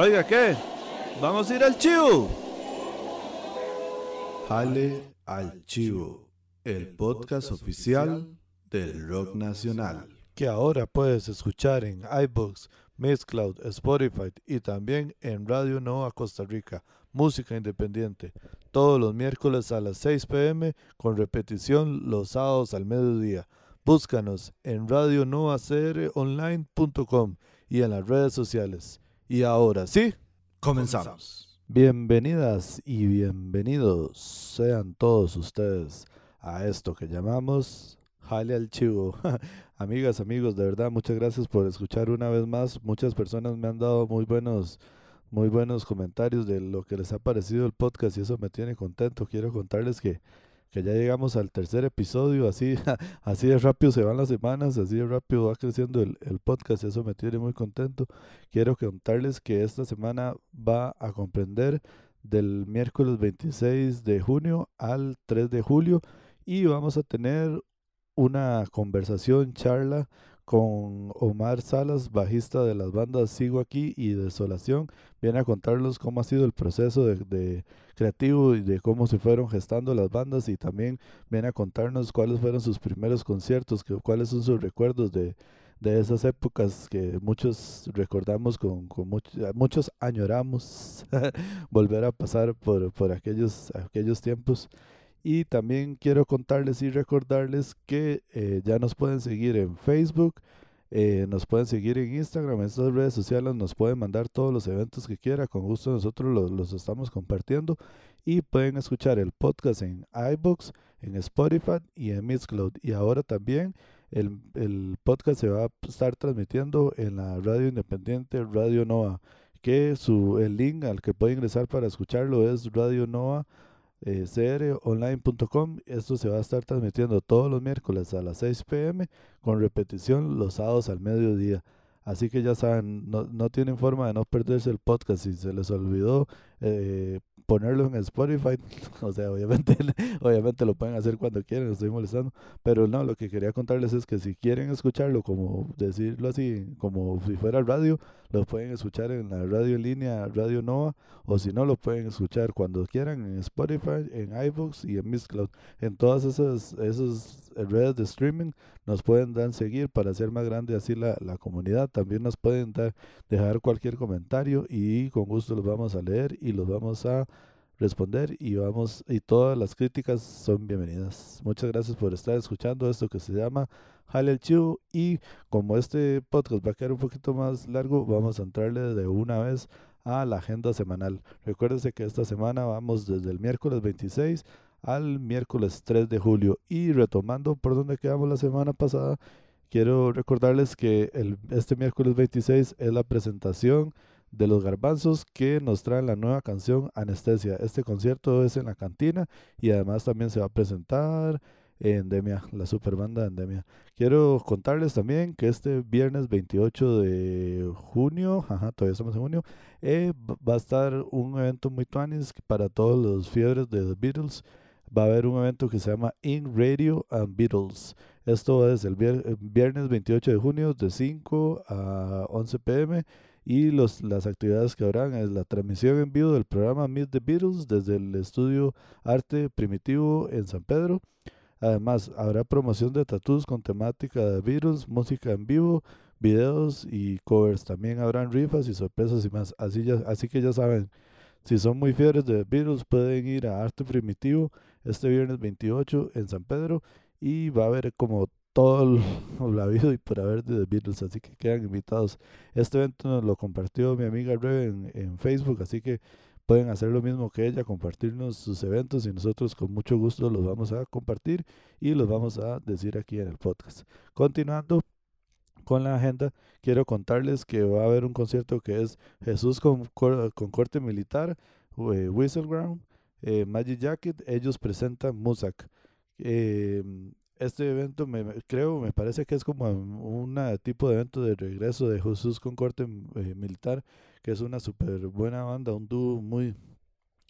Oiga, ¿qué? ¿Vamos a ir al chivo? Jale al chivo, el podcast oficial del rock nacional. Que ahora puedes escuchar en iBooks, Mixcloud, Spotify y también en Radio Nova Costa Rica. Música independiente. Todos los miércoles a las 6 pm con repetición los sábados al mediodía. Búscanos en radionovacronline.com y en las redes sociales. Y ahora sí, comenzamos. Bienvenidas y bienvenidos sean todos ustedes a esto que llamamos Jale al Chivo. Amigas, amigos, de verdad, muchas gracias por escuchar una vez más. Muchas personas me han dado muy buenos muy buenos comentarios de lo que les ha parecido el podcast y eso me tiene contento. Quiero contarles que que ya llegamos al tercer episodio, así, así de rápido se van las semanas, así de rápido va creciendo el, el podcast, eso me tiene muy contento. Quiero contarles que esta semana va a comprender del miércoles 26 de junio al 3 de julio y vamos a tener una conversación, charla con Omar Salas, bajista de las bandas Sigo Aquí y Desolación. Viene a contarnos cómo ha sido el proceso de, creativo y de cómo se fueron gestando las bandas y también viene a contarnos cuáles fueron sus primeros conciertos, cuáles son sus recuerdos de, de esas épocas que muchos recordamos con, con muchos añoramos volver a pasar por, por aquellos, aquellos tiempos. Y también quiero contarles y recordarles que eh, ya nos pueden seguir en Facebook, eh, nos pueden seguir en Instagram, en estas redes sociales nos pueden mandar todos los eventos que quiera, con gusto nosotros los, los estamos compartiendo y pueden escuchar el podcast en iBooks, en Spotify y en Mixcloud. Y ahora también el, el podcast se va a estar transmitiendo en la radio independiente Radio Nova, que su, el link al que puede ingresar para escucharlo es Radio Nova eh, cronline.com. Esto se va a estar transmitiendo todos los miércoles a las 6 pm con repetición los sábados al mediodía. Así que ya saben, no, no tienen forma de no perderse el podcast. Si se les olvidó eh, ponerlo en Spotify, o sea, obviamente, obviamente lo pueden hacer cuando quieran, estoy molestando. Pero no, lo que quería contarles es que si quieren escucharlo, como decirlo así, como si fuera radio, lo pueden escuchar en la radio línea Radio Nova, o si no, lo pueden escuchar cuando quieran en Spotify, en iBooks y en Mixcloud. En todas esas, esas redes de streaming nos pueden dar seguir para hacer más grande así la, la comunidad. También nos pueden dar, dejar cualquier comentario y con gusto los vamos a leer y los vamos a responder y vamos y todas las críticas son bienvenidas. Muchas gracias por estar escuchando esto que se llama Jale el Chivo y como este podcast va a quedar un poquito más largo, vamos a entrarle de una vez a la agenda semanal. Recuérdense que esta semana vamos desde el miércoles 26 al miércoles 3 de julio y retomando por donde quedamos la semana pasada, quiero recordarles que el, este miércoles 26 es la presentación de los garbanzos que nos traen la nueva canción Anestesia. Este concierto es en la cantina y además también se va a presentar Endemia, la super banda Endemia. Quiero contarles también que este viernes 28 de junio, ajá, todavía estamos en junio, eh, va a estar un evento muy tuanis para todos los fiebres de The Beatles. Va a haber un evento que se llama In Radio and Beatles. Esto es el viernes 28 de junio de 5 a 11 pm y los, las actividades que habrán es la transmisión en vivo del programa Meet the Beatles desde el estudio Arte Primitivo en San Pedro. Además, habrá promoción de tatuos con temática de Beatles, música en vivo, videos y covers. También habrán rifas y sorpresas y más. Así, ya, así que ya saben, si son muy fieles de Beatles, pueden ir a Arte Primitivo este viernes 28 en San Pedro y va a haber como todo lo habido y por haber de The Beatles, así que quedan invitados. Este evento nos lo compartió mi amiga Rebe en, en, Facebook, así que pueden hacer lo mismo que ella, compartirnos sus eventos y nosotros con mucho gusto los vamos a compartir y los vamos a decir aquí en el podcast. Continuando con la agenda, quiero contarles que va a haber un concierto que es Jesús con, con corte militar, eh, Whistleground, eh, Magic Jacket, ellos presentan Musak. Eh, este evento me creo, me parece que es como un tipo de evento de regreso de Jesús con corte eh, militar, que es una súper buena banda, un dúo muy,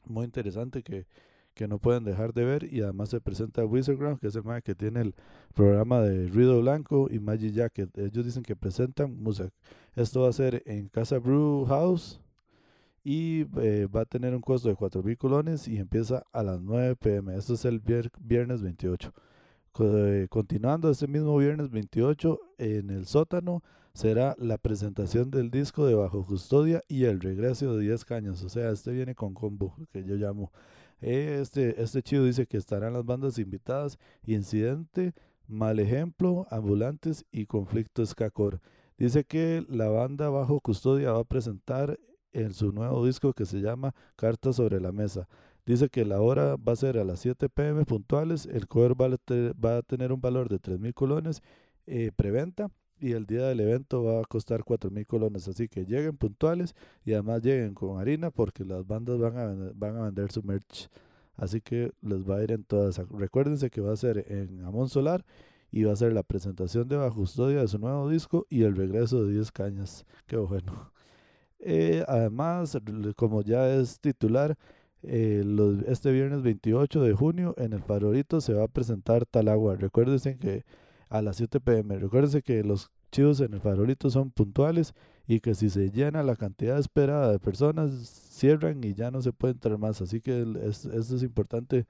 muy interesante que, que no pueden dejar de ver y además se presenta Wizardground, que es el más que tiene el programa de Ruido Blanco y Magic Jacket. Ellos dicen que presentan música. Esto va a ser en Casa Brew House y eh, va a tener un costo de 4 mil colones y empieza a las 9 pm. Esto es el viernes 28. Eh, continuando este mismo viernes 28 en el sótano será la presentación del disco de Bajo Custodia y el regreso de 10 caños. O sea, este viene con combo, que yo llamo. Este, este chido dice que estarán las bandas invitadas Incidente, Mal Ejemplo, Ambulantes y Conflicto Escacor. Dice que la banda Bajo Custodia va a presentar en su nuevo disco que se llama Cartas sobre la Mesa. Dice que la hora va a ser a las 7 pm puntuales, el cover va a, tener un valor de 3 mil colones eh, preventa y el día del evento va a costar 4 mil colones. Así que lleguen puntuales y además lleguen con harina porque las bandas van a, van a vender su merch. Así que les va a ir en todas. Recuérdense que va a ser en Amón Solar y va a ser la presentación de Bajo Custodia de su nuevo disco y el regreso de 10 cañas. Qué bueno. Eh, además, como ya es titular, eh, este viernes 28 de junio en el Farolito se va a presentar Talagua. Recuérdense que a las 7 pm. Recuérdense que los chivos en el farolito son puntuales y que si se llena la cantidad esperada de personas, cierran y ya no se puede entrar más. Así que esto es importante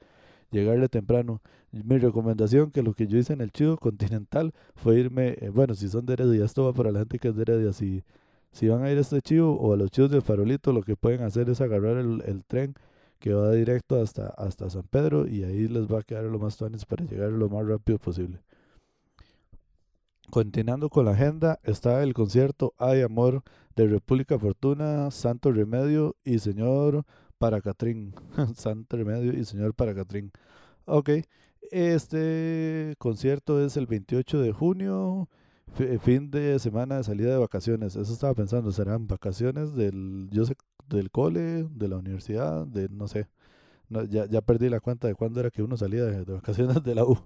llegarle temprano. Mi recomendación, que lo que yo hice en el chivo continental, fue irme, eh, bueno, si son de Heredia, esto va para la gente que es de Heredia, si, si van a ir a este chivo o a los chivos del farolito, lo que pueden hacer es agarrar el, tren que va directo hasta, hasta San Pedro y ahí les va a quedar lo más tuanes para llegar lo más rápido posible. Continuando con la agenda, está el concierto Hay Amor de República Fortuna, Santo Remedio y Señor Paracatrín. Santo Remedio y Señor Paracatrín. Ok, este concierto es el 28 de junio, fin de semana de salida de vacaciones. Eso estaba pensando, serán vacaciones del, yo sé, del cole, de la universidad, de no sé. ya, ya perdí la cuenta de cuándo era que uno salía de vacaciones de la U.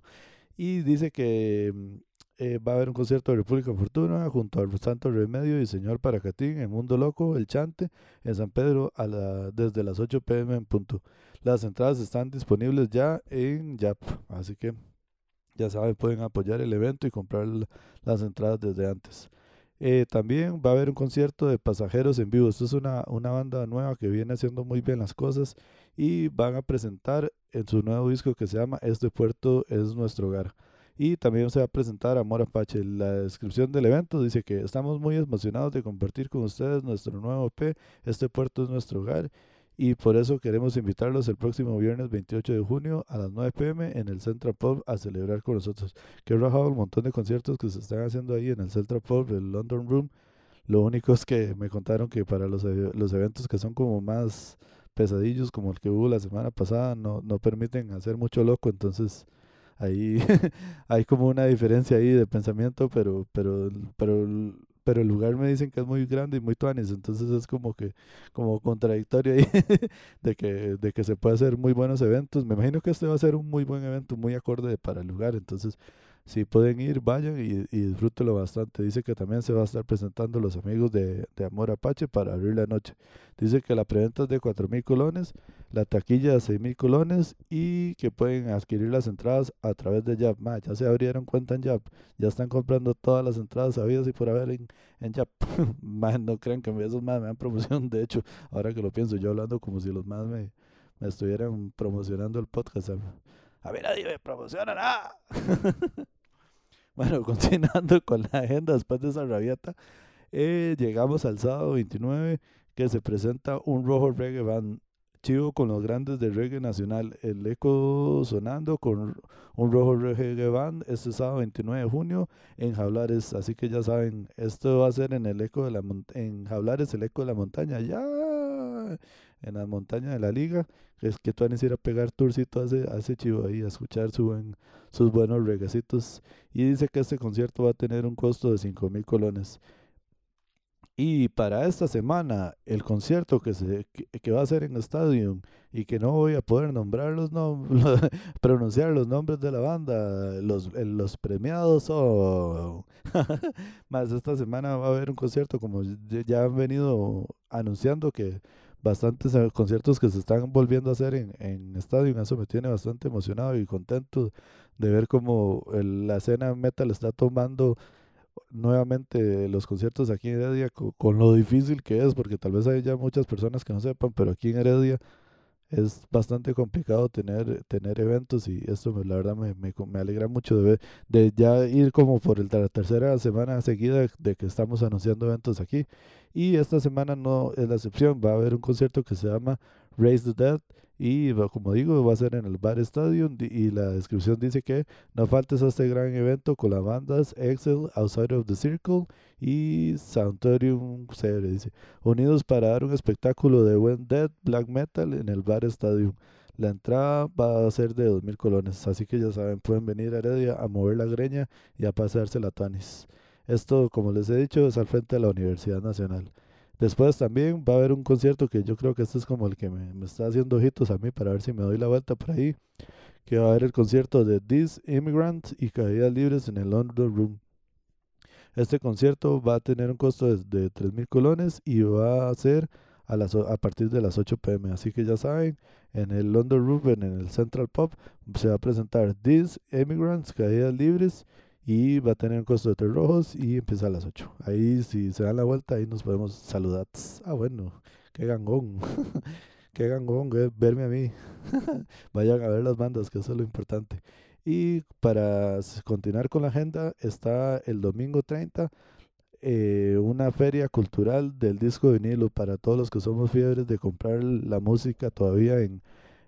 Y dice que mm, eh, va a haber un concierto de República Fortuna junto al Santo Remedio y Señor Paracatín en Mundo Loco, El Chante, en San Pedro a la, desde las 8 pm en punto. Las entradas están disponibles ya en YAP, así que ya saben, pueden apoyar el evento y comprar las entradas desde antes. Eh, también va a haber un concierto de pasajeros en vivo. Esto es una, una banda nueva que viene haciendo muy bien las cosas y van a presentar en su nuevo disco que se llama Este puerto es nuestro hogar y también se va a presentar Amor Apache. La descripción del evento dice que estamos muy emocionados de compartir con ustedes nuestro nuevo P. Este puerto es nuestro hogar y por eso queremos invitarlos el próximo viernes 28 de junio a las 9 pm en el Central Pub a celebrar con nosotros. Que he rajado un montón de conciertos que se están haciendo ahí en el Central Pub, el London Room. Lo único es que me contaron que para los, los eventos que son como más pesadillos, como el que hubo la semana pasada, no, no permiten hacer mucho loco, entonces ahí hay como una diferencia ahí de pensamiento, pero, pero, pero, pero el lugar me dicen que es muy grande y muy tuanis, entonces es como que, como contradictorio ahí de que, de que se puede hacer muy buenos eventos. Me imagino que este va a ser un muy buen evento, muy acorde para el lugar, entonces si pueden ir, vayan y, y disfrútenlo bastante. Dice que también se va a estar presentando los amigos de, de Amor Apache para abrir la noche. Dice que la preventa es de 4 mil colones, la taquilla de 6 mil colones y que pueden adquirir las entradas a través de Yap. ya se abrieron cuenta en Yap, ya están comprando todas las entradas sabidas y por haber en, en Yap. no crean que esos más me dan promoción. De hecho, ahora que lo pienso, yo hablando como si los más me, me estuvieran promocionando el podcast. A ver, nadie me promociona bueno, continuando con la agenda después de esa rabiata, eh, llegamos al sábado 29 que se presenta un rojo reggae band chivo con los grandes del reggae nacional. El eco sonando con un rojo reggae band este sábado 29 de junio en Jablares. Así que ya saben, esto va a ser en el eco de la en Jablares, el eco de la montaña. Ya en las montañas de la liga, es que tú van a ir a pegar tourcito a ese, chivo ahí, a escuchar su sus buenos regacitos. Y dice que este concierto va a tener un costo de 5 mil colones. Y para esta semana, el concierto que, se, que, va a ser en Stadium y que no voy a poder nombrar los pronunciar los nombres de la banda, los, los premiados o... Más esta semana va a haber un concierto como ya han venido anunciando que bastantes eh, conciertos que se están volviendo a hacer en, en Stadium. Eso me tiene bastante emocionado y contento de ver cómo la escena metal está tomando nuevamente los conciertos aquí en Heredia con, lo difícil que es, porque tal vez hay ya muchas personas que no sepan, pero aquí en Heredia es bastante complicado tener, tener eventos y esto la verdad me, me, me alegra mucho de, ver, de ya ir como por el, la tercera semana seguida de que estamos anunciando eventos aquí. Y esta semana no es la excepción, va a haber un concierto que se llama Raise the Dead y como digo, va a ser en el Bar Stadium y la descripción dice que no faltes a este gran evento con las bandas Excel, Outside of the Circle y Santorium CR, dice, unidos para dar un espectáculo de buen dead black metal en el Bar Stadium. La entrada va a ser de 2.000 colones, así que ya saben, pueden venir a Heredia a mover la greña y a pasarse la tanis. Esto, como les he dicho, es al frente de la Universidad Nacional. Después también va a haber un concierto que yo creo que este es como el que me, está haciendo ojitos a mí para ver si me doy la vuelta por ahí. Que va a haber el concierto de These Immigrants y Caídas Libres en el London Room. Este concierto va a tener un costo de, de 3.000 colones y va a ser a partir de las 8 pm. Así que ya saben, en el London Room, en el Central Pop, se va a presentar These Immigrants, Caídas Libres y va a tener un costo de tres rojos y empieza a las 8. Ahí si se dan la vuelta, ahí nos podemos saludar. Ah, bueno, qué gangón. qué gangón verme a mí. Vayan a ver las bandas, que eso es lo importante. Y para continuar con la agenda, está el domingo 30 eh, una feria cultural del disco de vinilo para todos los que somos fiebres de comprar la música todavía en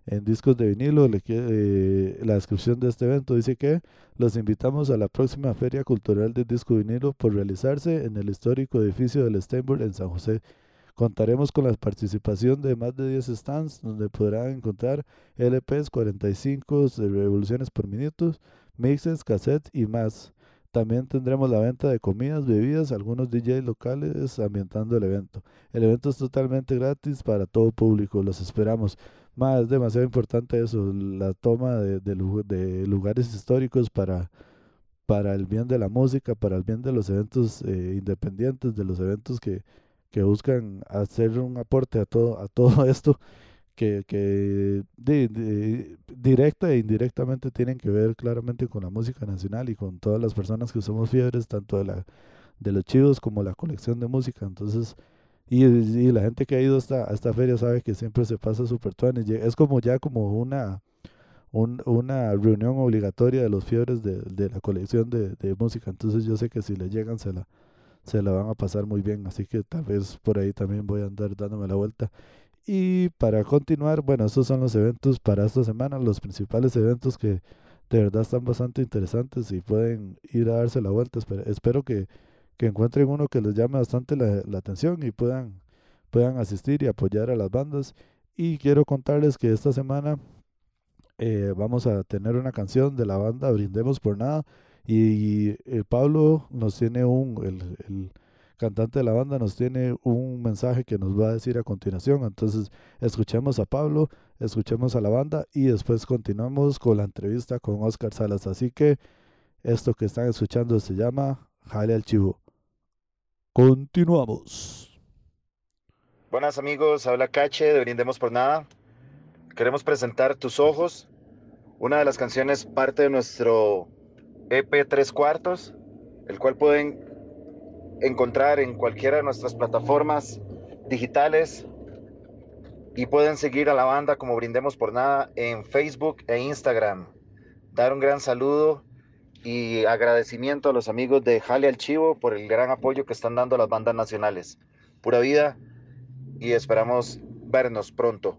en discos de vinilo. Eh, la descripción de este evento dice que los invitamos a la próxima Feria Cultural de Disco Vinilo por realizarse en el histórico edificio del Steinberg en San José. Contaremos con la participación de más de 10 stands donde podrán encontrar LPs 45 de revoluciones por minutos, mixes, cassettes y más. También tendremos la venta de comidas, bebidas, algunos DJs locales ambientando el evento. El evento es totalmente gratis para todo público, los esperamos. Más es demasiado importante eso, la toma de, de, lugares históricos para, para el bien de la música, para el bien de los eventos eh, independientes, de los eventos que, buscan hacer un aporte a todo, a todo esto que, que directa e indirectamente tienen que ver claramente con la música nacional y con todas las personas que somos fiebres, tanto de, la, de los chivos como la colección de música. Entonces, y, la gente que ha ido hasta, a esta feria sabe que siempre se pasa súper Es como ya como una, una reunión obligatoria de los fiebres de, de la colección de, de, música. Entonces yo sé que si le llegan se la, se la van a pasar muy bien. Así que tal vez por ahí también voy a andar dándome la vuelta. Y para continuar, bueno, estos son los eventos para esta semana, los principales eventos que de verdad están bastante interesantes y pueden ir a darse la vuelta. espero que que encuentren uno que les llame bastante la, atención y puedan, puedan asistir y apoyar a las bandas. Y quiero contarles que esta semana eh, vamos a tener una canción de la banda Brindemos por Nada. Y, el eh, Pablo nos tiene un, el, el, cantante de la banda nos tiene un mensaje que nos va a decir a continuación. Entonces, escuchemos a Pablo, escuchemos a la banda y después continuamos con la entrevista con Oscar Salas. Así que esto que están escuchando se llama Jale al Chivo. Continuamos. Buenas amigos, habla Cache de Brindemos por Nada. Queremos presentar Tus Ojos, una de las canciones parte de nuestro EP Tres Cuartos, el cual pueden encontrar en cualquiera de nuestras plataformas digitales y pueden seguir a la banda como Brindemos por Nada en Facebook e Instagram. Dar un gran saludo y agradecimiento a los amigos de Jale al Chivo por el gran apoyo que están dando a las bandas nacionales. Pura vida y esperamos vernos pronto.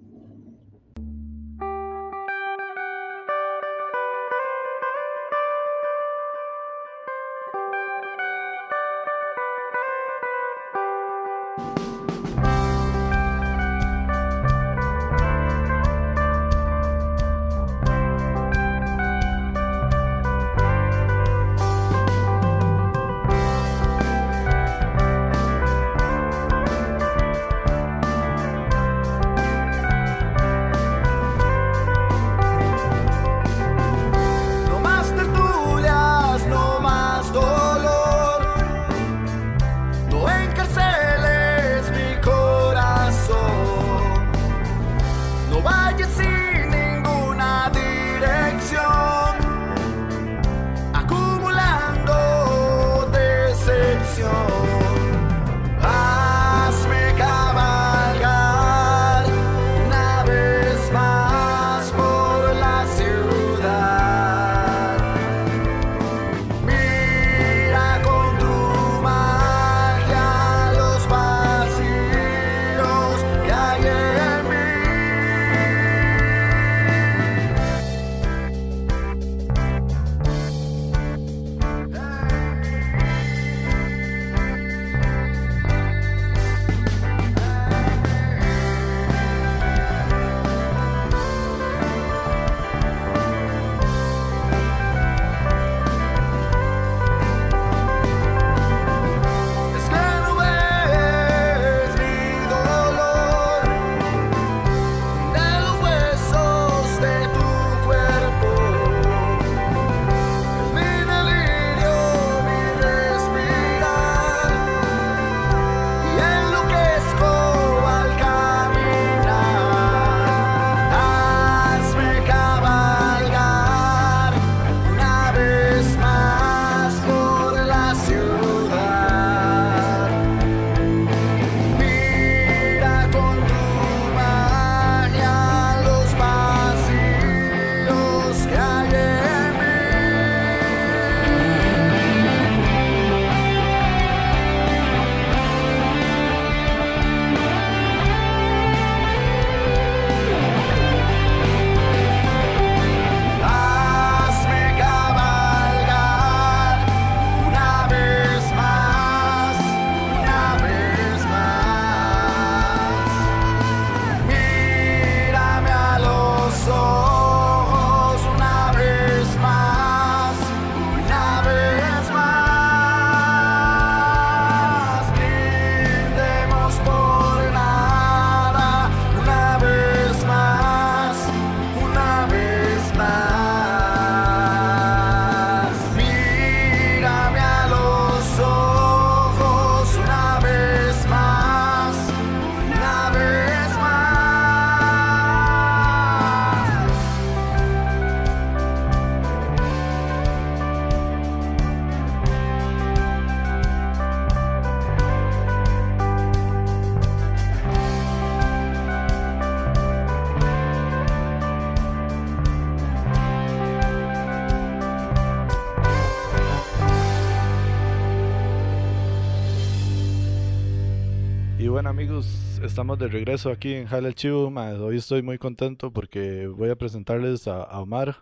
Estamos de regreso aquí en Jale Chivo. Hoy estoy muy contento porque voy a presentarles a, Omar,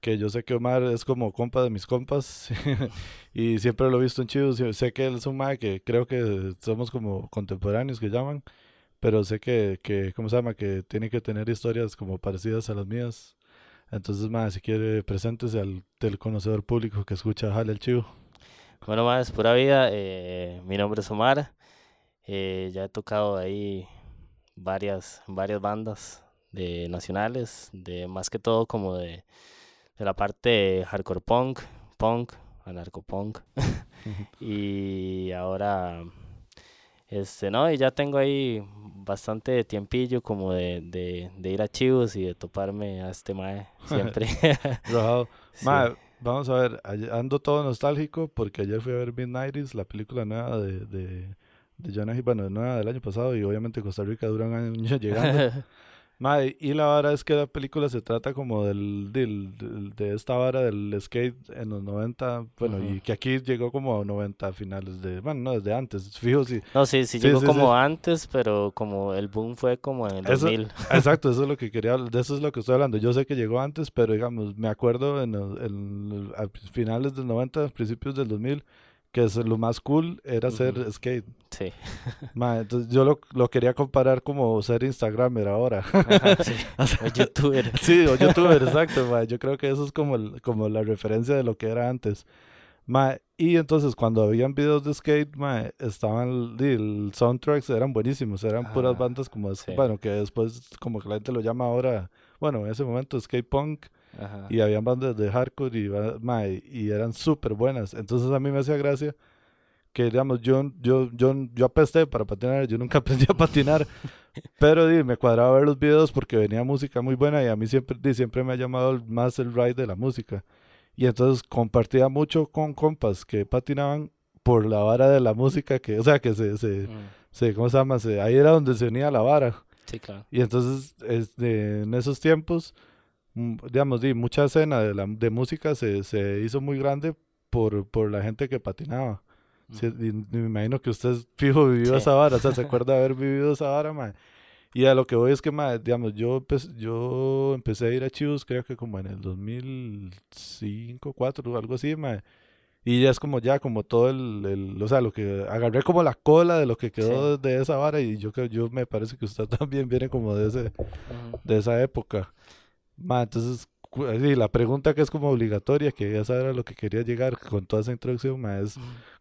que yo sé que Omar es como compa de mis compas y siempre lo he visto en Chivo. Sé que él es un mae que creo que somos como contemporáneos que llaman, pero sé que, que ¿cómo se llama? Que tiene que tener historias como parecidas a las mías. Entonces, mae, si quiere, preséntese al del conocedor público que escucha Jale el Chivo. Bueno, más pura vida. Eh, mi nombre es Omar. Eh, ya he tocado ahí varias, varias bandas de nacionales, de más que todo como de, de la parte hardcore punk, punk, anarcopunk. y ahora, este, no, y ya tengo ahí bastante tiempillo como de, de, de ir a Chivos y de toparme a este mae siempre. Vamos a ver, ando todo nostálgico porque ayer fui a ver Midnighties, la película nueva de, de, de Jonah bueno, nueva del año pasado y obviamente Costa Rica dura un año llegando. y la vara es que la película se trata como del, del, de esta vara del skate en los 90, bueno, y que aquí llegó como a 90 finales de, bueno, no, desde antes, fijo, sí. No, sí, sí, llegó como antes, pero como el boom fue como en el 2000. Exacto, eso es lo que quería, de eso es lo que estoy hablando. Yo sé que llegó antes, pero digamos, me acuerdo en, en, a finales del 90, principios del 2000, que es lo más cool era hacer skate. Sí. entonces yo lo, lo, quería comparar como ser Instagramer ahora. sí. o, youtuber. sí, o youtuber, exacto. Yo creo que eso es como, como la referencia de lo que era antes. y entonces cuando habían videos de skate, estaban, el, soundtracks eran buenísimos, eran puras bandas como, bueno, que después como que la gente lo llama ahora, bueno, en ese momento skate punk y habían bandas de hardcore y, y eran súper buenas. Entonces a mí me hacía gracia que, digamos, yo, yo, yo, yo apesté para patinar, yo nunca aprendí a patinar, pero di, me cuadraba ver los videos porque venía música muy buena y a mí siempre, di, siempre me ha llamado más el ride de la música. Y entonces compartía mucho con compas que patinaban por la vara de la música, que, o sea, que se, se, mm. se ¿cómo se llama? ahí era donde se unía la vara. Sí, claro. Y entonces, este, en esos tiempos, digamos, di, mucha escena de, la, de música se, se hizo muy grande por, por la gente que patinaba. me imagino que usted fijo vivió esa vara, o sea, se acuerda de haber vivido esa vara, man. Y a lo que voy es que, digamos, yo, yo empecé a ir a Chivos creo que como en el 2005, 2004, algo así, ma. Y ya es como ya, como todo el, el, o sea, lo que agarré como la cola de lo que quedó de esa vara y yo creo, yo me parece que usted también viene como de ese, de esa época. Ma, entonces, la pregunta que es como obligatoria, que ya saber lo que quería llegar con toda esa introducción, ma, es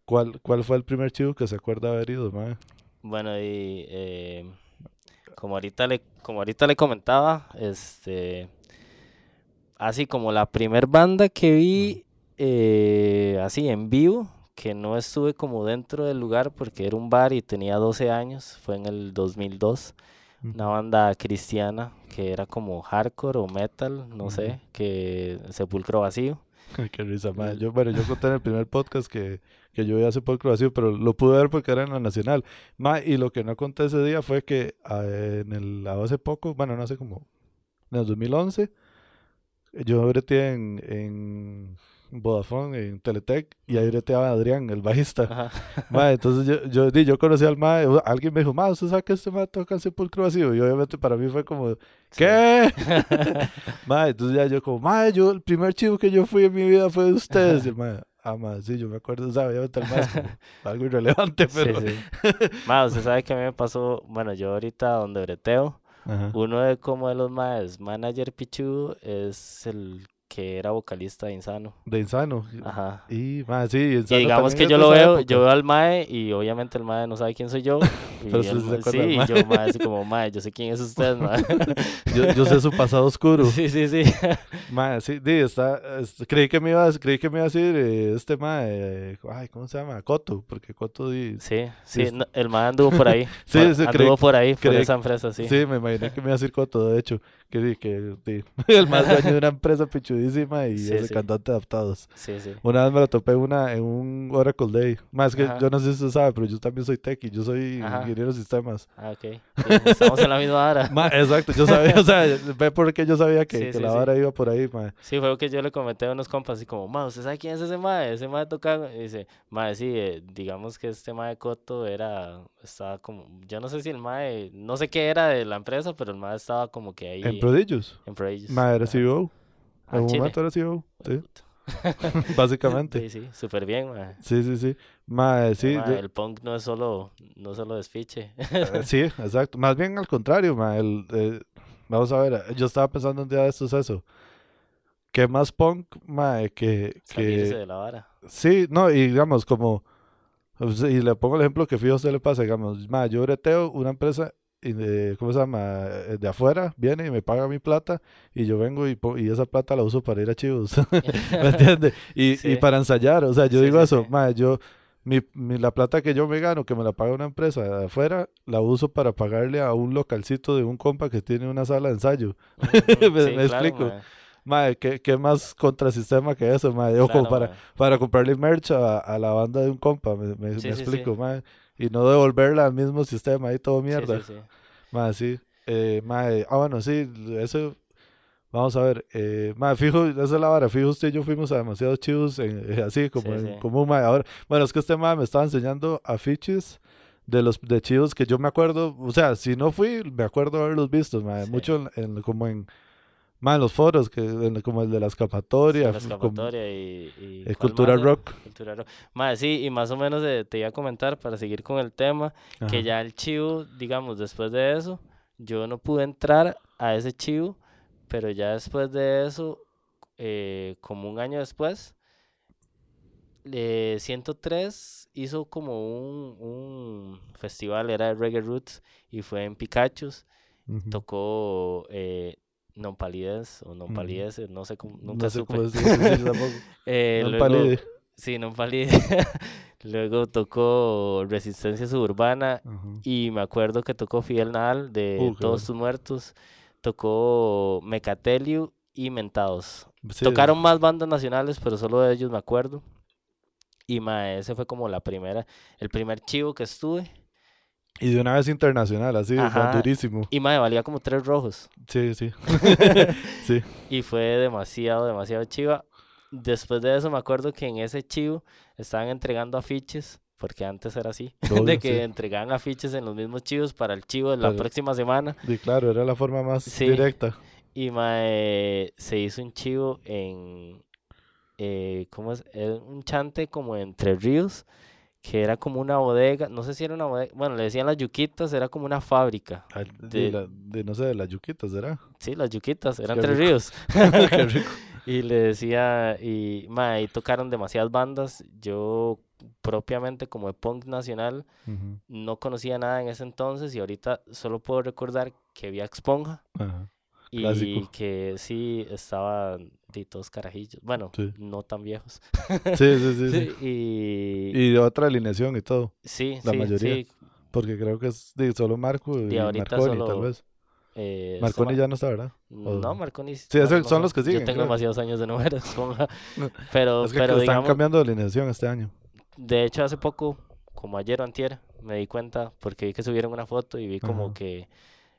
¿cuál, ¿cuál fue el primer chivo que se acuerda haber ido, ma? Bueno, y eh, como ahorita le, como ahorita le comentaba, este así como la primer banda que vi eh, así en vivo, que no estuve como dentro del lugar porque era un bar y tenía 12 años, fue en el 2002 una banda cristiana que era como hardcore o metal, no sé, que Sepulcro Vacío. Qué risa, madre. Yo, bueno, yo conté en el primer podcast que, que yo iba a Sepulcro Vacío, pero lo pude ver porque era en la Nacional. Ma, y lo que no conté ese día fue que ah, en el, hace poco, bueno, no sé, como en el 2011, yo breteé en, en Vodafone, en Teletec, y ahí breteaba Adrián, el bajista. entonces yo, yo, yo conocí al mae, alguien me dijo, ma, ¿usted sabe que este mae toca en Sepulcro Vacío? Y obviamente para mí fue como, ¿qué? entonces ya yo como, ma, yo, el primer chivo que yo fui en mi vida fue de ustedes. Y el mae, ah, ma, sí, yo me acuerdo, ¿sabe? Obviamente el mae como algo irrelevante, pero... Sí, ma, usted sabe que a mí me pasó, bueno, yo ahorita donde breteo, uno de como de los maes, manager Pichu, es el que era vocalista de Insano. De Insano. Ajá. Y, mae, sí, Insano y digamos que yo lo veo, yo veo al Mae y obviamente el Mae no sabe quién soy yo. Y Pero el, sí, y yo, Mae, así como, Mae, yo sé quién es usted, Mae. yo, yo, sé su pasado oscuro. Sí, sí, sí. Mae, sí, sí está, creí, que me iba, creí que me iba a decir eh, este Mae, ay, ¿cómo se llama? Coto, porque Coto... Di, sí, sí, el Mae anduvo por ahí. sí, sí, anduvo por ahí, por esa empresa, sí. Sí, me imaginé que me iba a decir Coto, de hecho. Que, que, que el más dueño de una empresa mae, y Sí, ese sí. cantante adaptados. Sí, sí. Una vez me lo topé una, en un Oracle Day. Más que Ajá. yo no sé si usted sabe, pero yo también soy tech y yo soy Ajá. ingeniero de sistemas. Ah, ok. Sí, estamos en la misma hora. Ma, exacto, yo sabía, o sea, ve por qué yo sabía que, Sí, que sí, la sí. vara iba por ahí, ma. Sí, fue lo que yo le comenté a unos compas, así como, ma, ¿usted sabe quién es ese mae? Ese mae toca, y dice, mae, sí, eh, digamos que este mae Coto era, estaba como, yo no sé si el mae, no sé qué era de la empresa, pero el mae estaba como que ahí En Prodigious. en Prodigious. Ma, era. CEO. Ah, En Chile. momento era CEO, sí, básicamente. Sí, sí, súper bien, mae. Sí, sí, sí. Ma, sí, Ma, yo- el punk no es solo, no es solo despiche. eh, sí, exacto. Más bien al contrario, ma. El, eh, vamos a ver, yo estaba pensando un día de estos eso. ¿Qué más punk, ma, que, Salirse que... de la vara. Sí, no, y digamos, como... Y le pongo el ejemplo que fijo a usted le pasa, digamos, ma, yo breteo una empresa, y de, ¿cómo se llama? Eh, De afuera, viene y me paga mi plata, y yo vengo y, y esa plata la uso para ir a chivos, ¿me entiende? Y, y Sí. para ensayar, o sea, yo Sí, digo eso, sí. ma, yo, mi, mi- la plata que yo me gano, que me la paga una empresa de afuera, la uso para pagarle a un localcito de un compa que tiene una sala de ensayo. Me- sí, me claro, explico. mae. Mae, ¿qué, qué más contrasistema que eso, mae? O como Claro, para, mae. para comprarle merch a, a la banda de un compa, me, me, Sí, me sí, explico, sí. Y no devolverla al mismo sistema, ahí todo Sí, mierda. sí, sí. Mae, sí. Eh, mae, ah, bueno, sí, eso, vamos a ver. Eh, mae, fijo, esa es la vara, fijo usted y yo fuimos a demasiados chivos, en- eh, así como Sí, en sí. común, mae. Ahora, bueno, es que este mae me estaba enseñando afiches de los de chivos que yo me acuerdo, o sea, si no fui, me acuerdo haberlos visto, Sí. mucho en, en- como en, en los foros, que, como el de la Sí, escapatoria, la f- como- escapatoria y, y eh, ¿cuál Cultura más? Rock. Cultura rock. Mae, sí, y más o menos eh, te iba a comentar para seguir con el tema, Ajá. que ya el chivo, digamos, después de eso, yo no pude entrar a ese chivo, pero ya después de eso, eh, como un año después, eh, 103 hizo como un, un festival, era de Reggae Roots, y fue en Pikachu's, Ujú. tocó eh, Non Palidez o Non Ujú. Palidez, no sé cómo, nunca No sé supe. cómo decir, tampoco. Eh, No luego- palide. Sí, no palide. Luego tocó Resistencia Suburbana y me acuerdo que tocó Fidel Nadal de Uh, Todos tus muertos. Tocó Mecatelio y Mentados. Sí, Tocaron más bandas nacionales, pero solo de ellos me acuerdo. Y ese fue como la primera, el primer chivo que estuve. Y de una vez internacional, así, durísimo. Y mae, valía como tres rojos. Sí, sí. sí. Y fue demasiado, demasiado chiva. Después de eso me acuerdo que en ese chivo estaban entregando afiches, porque antes era así, Obvio, de que sí. entregaban afiches en los mismos chivos para el chivo de la próxima semana. Y claro, era la forma más Sí. directa. Y mae, se hizo un chivo en, eh, ¿cómo es? Era un chante como entre ríos, que era como una bodega, no sé si era una bodega, bueno, le decían las yuquitas, era como una fábrica. Al- De, la- de, no sé, de las yuquitas, ¿será? Sí, las yuquitas, eran Qué tres rico. ríos. Qué rico. Y le decía, y ma, ahí tocaron demasiadas bandas. Yo propiamente como de punk nacional no conocía nada en ese entonces y ahorita solo puedo recordar que vi a Exponja Ajá. y Clásico. que sí estaban de todos carajillos. Bueno, Sí. no tan viejos. Sí, sí, sí. sí. y Y de otra alineación y todo. sí, la sí, mayoría. sí. Porque creo que es de solo Marco y, Y Marconi, tal vez. eh, este Marconi ma- ya no está, ¿verdad? No, Marconi. Sí, no son los que siguen, Yo tengo demasiados años de número, Exponja. No, Pero, es que pero están digamos, cambiando de alineación este año. De hecho, hace poco, como ayer o antier, me di cuenta porque vi que subieron una foto y vi como Ajá. que...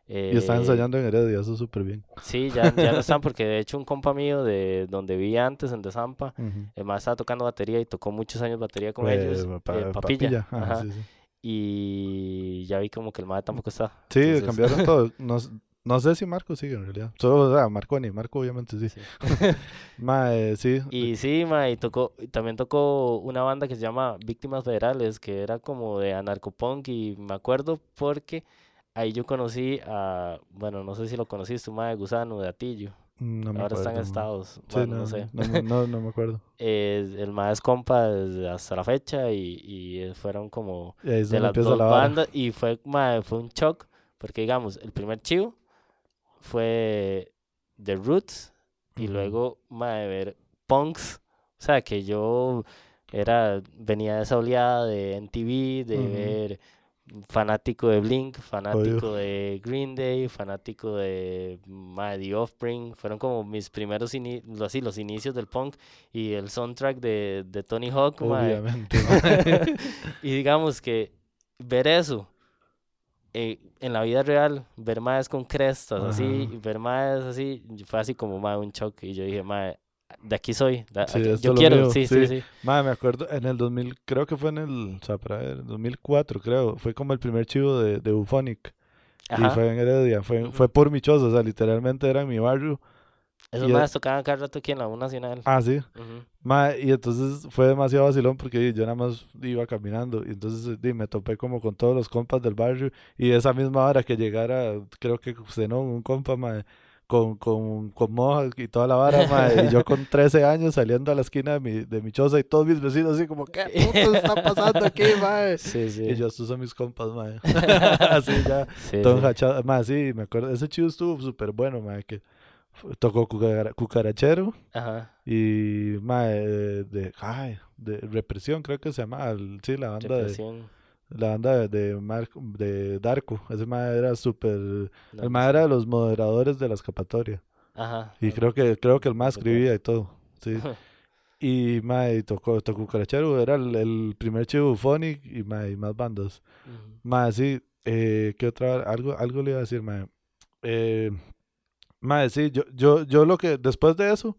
Y están eh, ensayando en Heredia, eso es súper bien. Sí, ya, ya no están porque de hecho un compa mío de donde vivía antes, en Desampa, Ujú. el más estaba tocando batería y tocó muchos años batería con Pues, ellos, pa- eh, papilla. Papilla, Ajá, ajá, sí, sí. y ya vi como que el MAD tampoco está. Sí, entonces- cambiaron todo. No, s- no sé si Marco sigue en realidad. Solo, o sea, Marconi. Marco obviamente sí. Sí. Mae, sí. Y sí, ma, y tocó, también tocó una banda que se llama Víctimas Federales, que era como de anarcopunk, y me acuerdo porque ahí yo conocí a, bueno, no sé si lo conociste, un de Gusano, de Atillo, No me ahora está en. Estados, Sí, bueno, no, no sé. No, me- no, me acuerdo. Eh, el ma es compa desde hasta la fecha, y, y eh, fueron como Y de las dos la bandas, y fue, ma, fue un shock, porque digamos, el primer chivo fue The Roots, y luego ma, de ver punks, o sea, que yo era, venía de esa oleada de MTV, de ver fanático de Blink, fanático de Green Day, fanático de mae, The Offspring. Fueron como mis primeros ini así, los inicios del punk y el soundtrack de, de Tony Hawk. Obviamente. Y digamos que ver eso eh, en la vida real, ver más con crestas, así, ver más así, fue así como mae, un shock. Y yo dije, mae, de aquí soy. da- Sí, aquí- yo quiero, sí, sí, sí. sí. Mae, me acuerdo en el 2000, creo que fue en el, o sea, para ver, 2004, creo. Fue como el primer chivo de, de Euphonic. Y Ajá. fue en Heredia, fue, fue por mi choza, o sea, literalmente era en mi barrio. Esos y- más tocaban cada rato aquí en la U Nacional. Ah, sí. Ujú. Mae, y entonces fue demasiado vacilón porque yo nada más iba caminando y entonces di, me topé como con todos los compas del barrio y esa misma hora que llegara, creo que cenó un compa mae, con, con, con moja y toda la vara, mae, y yo con 13 años saliendo a la esquina de mi, de mi choza y todos mis vecinos así como, ¿qué puto está pasando aquí, mae? Sí, sí. Y yo, estos son mis compas, mae. así ya, sí, todo sí. enjachado. Mae, sí, me acuerdo, ese chido estuvo súper bueno, mae, que tocó cucara- cucarachero. Ajá. Y mae, de, de, ay, de represión creo que se llama, el- sí, la banda de Represión. La banda de, Mar- de Darko. Ese mae era súper, No, el no sé. era de los moderadores de la escapatoria. Ajá. Y creo que creo que el Súper. escribía y todo. Sí. Y mae tocó tocó Cucarachero, era el, el primer chivo y mae y más bandas. Ujú. Mae, sí, eh, ¿qué otra? Algo algo le iba a decir, mae. Eh, mae, sí, yo yo yo lo que después de eso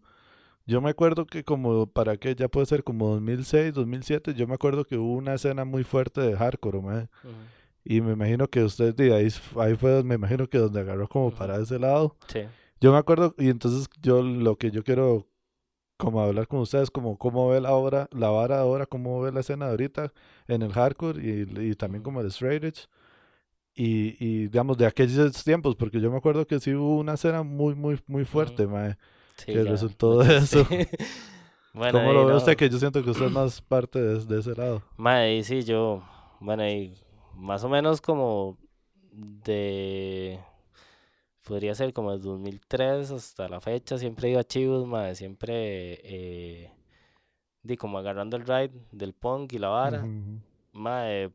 Yo me acuerdo que como, para que ya puede ser como 2006, 2007, yo me acuerdo que hubo una escena muy fuerte de hardcore. Ujú. Y me imagino que usted, de ahí, ahí fue, me imagino que donde agarró como para ese lado. Sí. Yo me acuerdo, y entonces yo lo que yo quiero como hablar con ustedes, como cómo ve la obra, la vara ahora, cómo ve la escena de ahorita en el hardcore y, y también como el straight edge. Y, y digamos, de aquellos tiempos, porque yo me acuerdo que sí hubo una escena muy, muy, muy fuerte, Ujú. mae. Sí, que ya, resultó de sí. eso. bueno, ¿Cómo lo ve no. usted? Que yo siento que usted es más parte de, de ese lado. Mae, y sí, yo, bueno, y más o menos como de, podría ser como desde 2003 hasta la fecha, siempre he ido a Chivos, mae, siempre, eh, di como agarrando el ride del punk y la vara, Ujú, mae,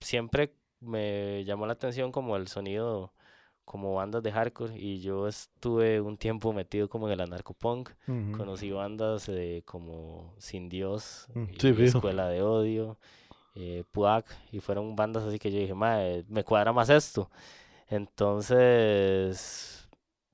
siempre me llamó la atención como el sonido, como bandas de hardcore, y yo estuve un tiempo metido como en el anarcopunk. Conocí bandas eh, como Sin Dios, Mm, y fijo. Escuela de Odio, eh, Puac, y fueron bandas así que yo dije, "Mae, me cuadra más esto. Entonces,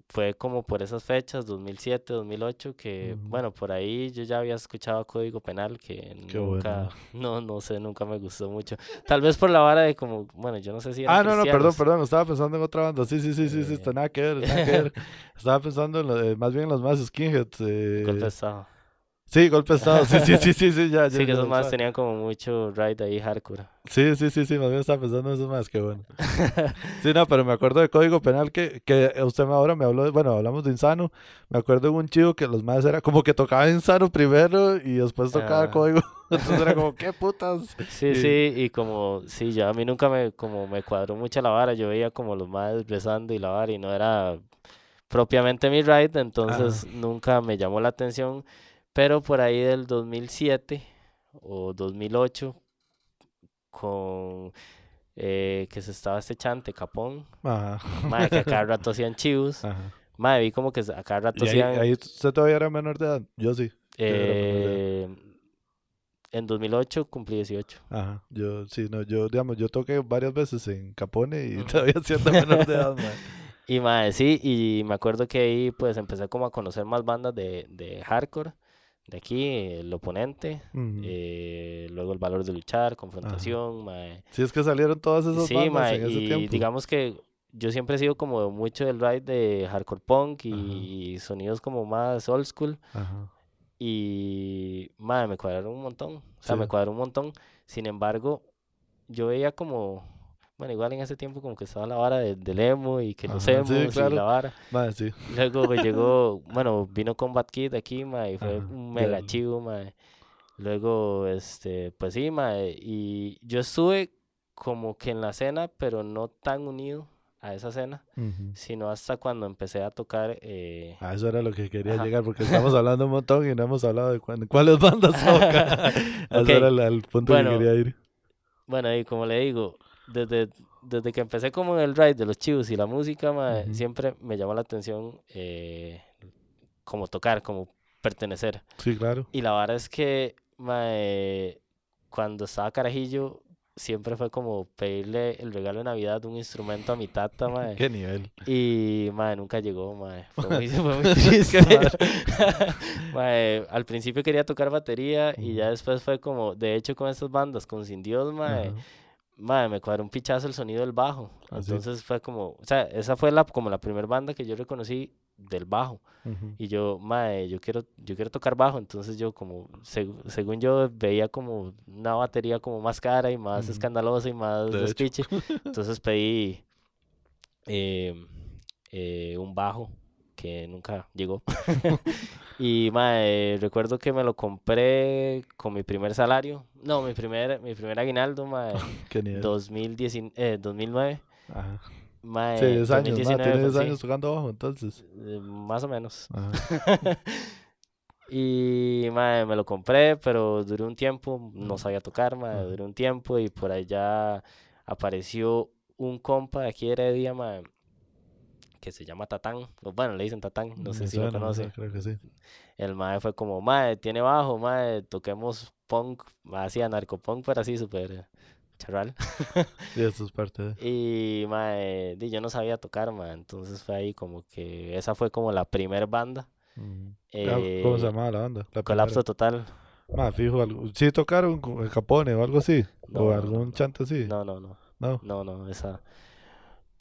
fue como por esas fechas, 2007, 2008, que, Ujú. bueno, por ahí yo ya había escuchado Código Penal, que Qué nunca, no, no sé, nunca me gustó mucho. Tal vez por la vara de como, bueno, yo no sé si Ah, no, no, perdón, perdón, estaba pensando en otra banda. Sí, sí, sí, sí, sí, está Eh. nada que ver, nada que ver. Estaba pensando en lo de- más bien en los más skinheads. eh, Golpe de Estado. Sí, golpe de estado, sí, sí, sí, sí, sí, ya, ya, Sí, que esos más tenían como mucho ride ahí hardcore. Sí, sí, sí, sí, más bien estaba pensando en esos más, que bueno. Sí, no, pero me acuerdo de Código Penal que, que usted me- ahora me habló, de- bueno, hablamos de Insano, me acuerdo de un chico que los más era como que tocaba Insano primero y después tocaba Ah. Código, entonces era como, ¿qué putas? Sí, Y- sí, y como, sí, ya a mí nunca me, como me cuadró mucho la vara, yo veía como los madres rezando y la vara y no era propiamente mi ride, entonces nunca me llamó la atención, pero por ahí del 2007 o 2008, con eh, que se estaba este chante, Capón, Ajá, madre, que a cada rato hacían chivos, ajá. madre, vi como que a cada rato ¿Y ahí, hacían... ahí usted todavía era menor de edad? Yo sí. yo eh, en 2008 cumplí 18. Ajá, yo sí, no, yo, digamos, yo toqué varias veces en Capone y todavía siendo menor de edad, man. Y mae, sí, y me acuerdo que ahí pues empecé como a conocer más bandas de, de hardcore, de aquí, El Oponente, eh, luego El Valor de Luchar, Confrontación, mae. Sí, es que salieron todas esas Sí, bandas mae, en ese y tiempo. digamos que yo siempre he sido como mucho del ride de hardcore punk y, sonidos como más old school, y mae, me cuadraron un montón, o sea, me cuadró un montón, sin embargo, yo veía como... Bueno, igual en ese tiempo como que estaba la vara de- del emo y que los Ajá, sí, emos y claro. la vara. Mae, sí. Luego me llegó, bueno, vino Combat Kid aquí, mae, y fue Ajá, un mega chivo, mae. Luego, este, pues sí, mae, y yo estuve como que en la escena, pero no tan unido a esa escena, Ujú. sino hasta cuando empecé a tocar, eh, A eso era lo que quería Ajá. llegar, porque estamos hablando un montón y no hemos hablado de cuán- cuáles bandas toca. A Ok, Eso era el, el punto bueno, que quería ir. bueno, y como le digo, desde, desde que empecé como en el ride de los chivos y la música, mae, Ujú. siempre me llamó la atención eh, como tocar, como pertenecer. Sí, claro. Y la verdad es que mae, cuando estaba carajillo, siempre fue como pedirle el regalo de Navidad de un instrumento a mi tata, mae. Qué nivel. Y, nunca llegó. Fue muy, fue muy triste. Mae, al principio quería tocar batería y ya después fue como, de hecho, con estas bandas, con Sin Dios, mae, Ajá. Mae, me cuadró un pichazo el sonido del bajo. ¿Ah, sí? Entonces fue como, o sea, esa fue la, como la primera banda que yo reconocí del bajo. Ujú. Y yo, mae, yo quiero, yo quiero tocar bajo. Entonces yo como, seg- según yo veía como una batería como más cara y más escandalosa y más De despiche. Entonces pedí eh, eh, un bajo que nunca llegó. y mae, recuerdo que me lo compré con mi primer salario. No, mi primer, mi primer aguinaldo, mae, Qué nivel. 2010, eh, 2009. Ajá. Mae, Sí, 10 años, ma, 2019 Tiene fue, 10 sí, años tocando bajo, entonces. eh, más o menos. Ajá. Y mae, me lo compré, pero duré un tiempo, no sabía tocar, mae, duré un tiempo y por allá apareció un compa de aquí de Heredia, mae, que se llama Tatán, bueno, le dicen Tatán, no sé Me si lo suena, conoce. Creo que sí. El mae fue como, mae, tiene bajo, mae, toquemos punk, así anarcopunk, pero así súper charral. Y eso es parte de. Y mae, yo no sabía tocar, mae, entonces fue ahí como que esa fue como la primer banda. Ujú. Ah, ¿Cómo se eh, llamaba la banda? La Colapso primera. total. Ma, fijo, sí tocaron Capone o algo así. No, o no, algún no. chante así. No, no, no. No. No, no, esa.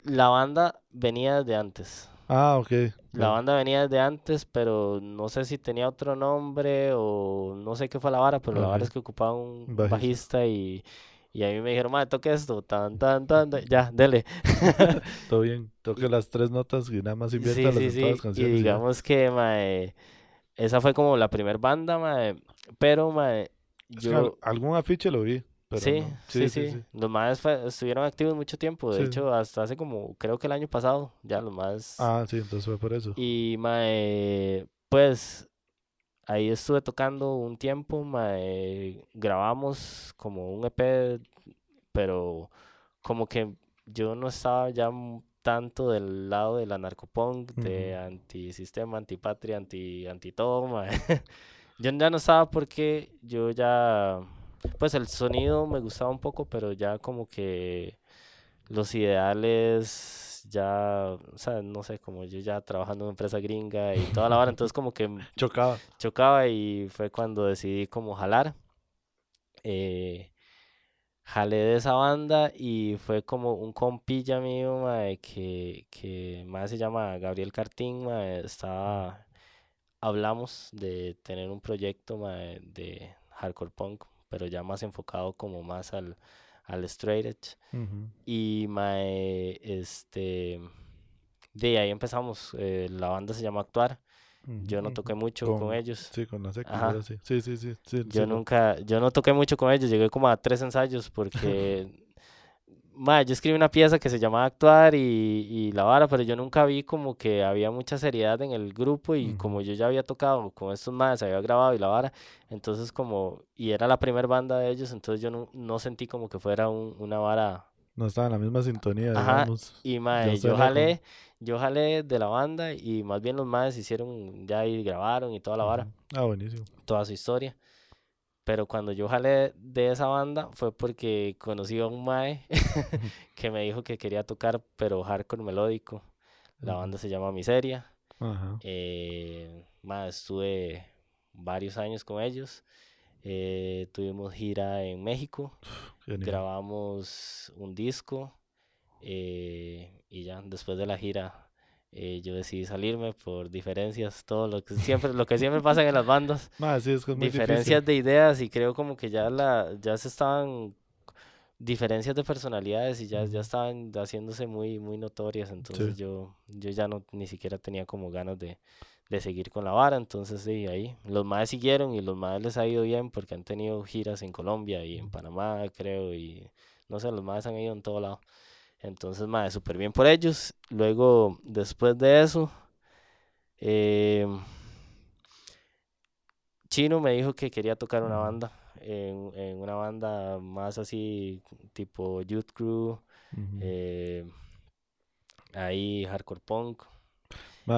La banda venía desde antes. Ah, ok. La banda venía desde antes, pero no sé si tenía otro nombre o no sé qué fue la vara, pero la vara es que ocupaba un bajista. bajista y, y a mí me dijeron, madre, toque esto, tan, tan, tan, tan", ya, dele. Todo bien. Toque las tres notas y nada más Sí, inviértalas sí, sí. todas las canciones. y ya. digamos que, mae, esa fue como la primer banda, mae, pero, mae, Es que al- yo... algún afiche lo vi. Pero Sí, no. sí, sí, Los más estuvieron activos mucho tiempo. De Sí. hecho, hasta hace como, creo que el año pasado, ya los más. Ah, sí, entonces fue por eso. Y mae, pues ahí estuve tocando un tiempo, mae, grabamos como un EP, pero como que yo no estaba ya tanto del lado de la narcopunk, de Ujú. antisistema, antipatria, anti, anti todo, mae. Yo ya no estaba porque yo ya, pues el sonido me gustaba un poco, pero ya como que los ideales ya, o sea, no sé, como yo ya trabajando en una empresa gringa y toda la hora, entonces como que Chocaba. chocaba y fue cuando decidí como jalar. Eh, jalé de esa banda y fue como un compilla mío, mae, que, que más se llama Gabriel Cartín, mae, estaba, hablamos de tener un proyecto mae, de hardcore punk, pero ya más enfocado como más al, al straight edge. Y mae, este, de ahí empezamos, eh, la banda se llama Actuar, yo no toqué mucho con Con- ellos. Sí, con la seca, sí. Sí, sí, sí. Yo nunca, yo no toqué mucho con ellos, llegué como a tres ensayos porque, ma, yo escribí una pieza que se llamaba Actuar y, y la vara, pero yo nunca vi como que había mucha seriedad en el grupo y como yo ya había tocado con estos más, había grabado y la vara, entonces como, y era la primera banda de ellos, entonces yo no, no sentí como que fuera un- una vara No estaba en la misma sintonía, Ajá, digamos. y Ya yo sabía jalé, yo jalé de la banda y más bien los maes hicieron ya y grabaron y toda la vara. Ah, buenísimo. toda su historia. Pero cuando yo jalé de esa banda fue porque conocí a un mae que me dijo que quería tocar, pero hardcore melódico. La Ujú. banda se llama Miseria. Eh, mae, estuve varios años con ellos. Eh, tuvimos gira en México. Genial. Grabamos un disco. eh, y ya, después de la gira, eh, yo decidí salirme por diferencias, todo lo que siempre, lo que siempre pasa en las bandas. Ma, sí, es que es muy diferencias difícil. de ideas y creo como que ya la ya se estaban diferencias de personalidades y ya, ya estaban haciéndose muy muy notorias. Entonces yo yo ya no ni siquiera tenía como ganas de, de seguir con la vara. Entonces sí ahí los más siguieron y los más les ha ido bien porque han tenido giras en Colombia y en Panamá creo y no sé los más han ido en todo lado entonces más súper bien por ellos luego después de eso eh, Chino me dijo que quería tocar una banda. en, en una banda más así, tipo Youth Crew, eh, ahí hardcore punk.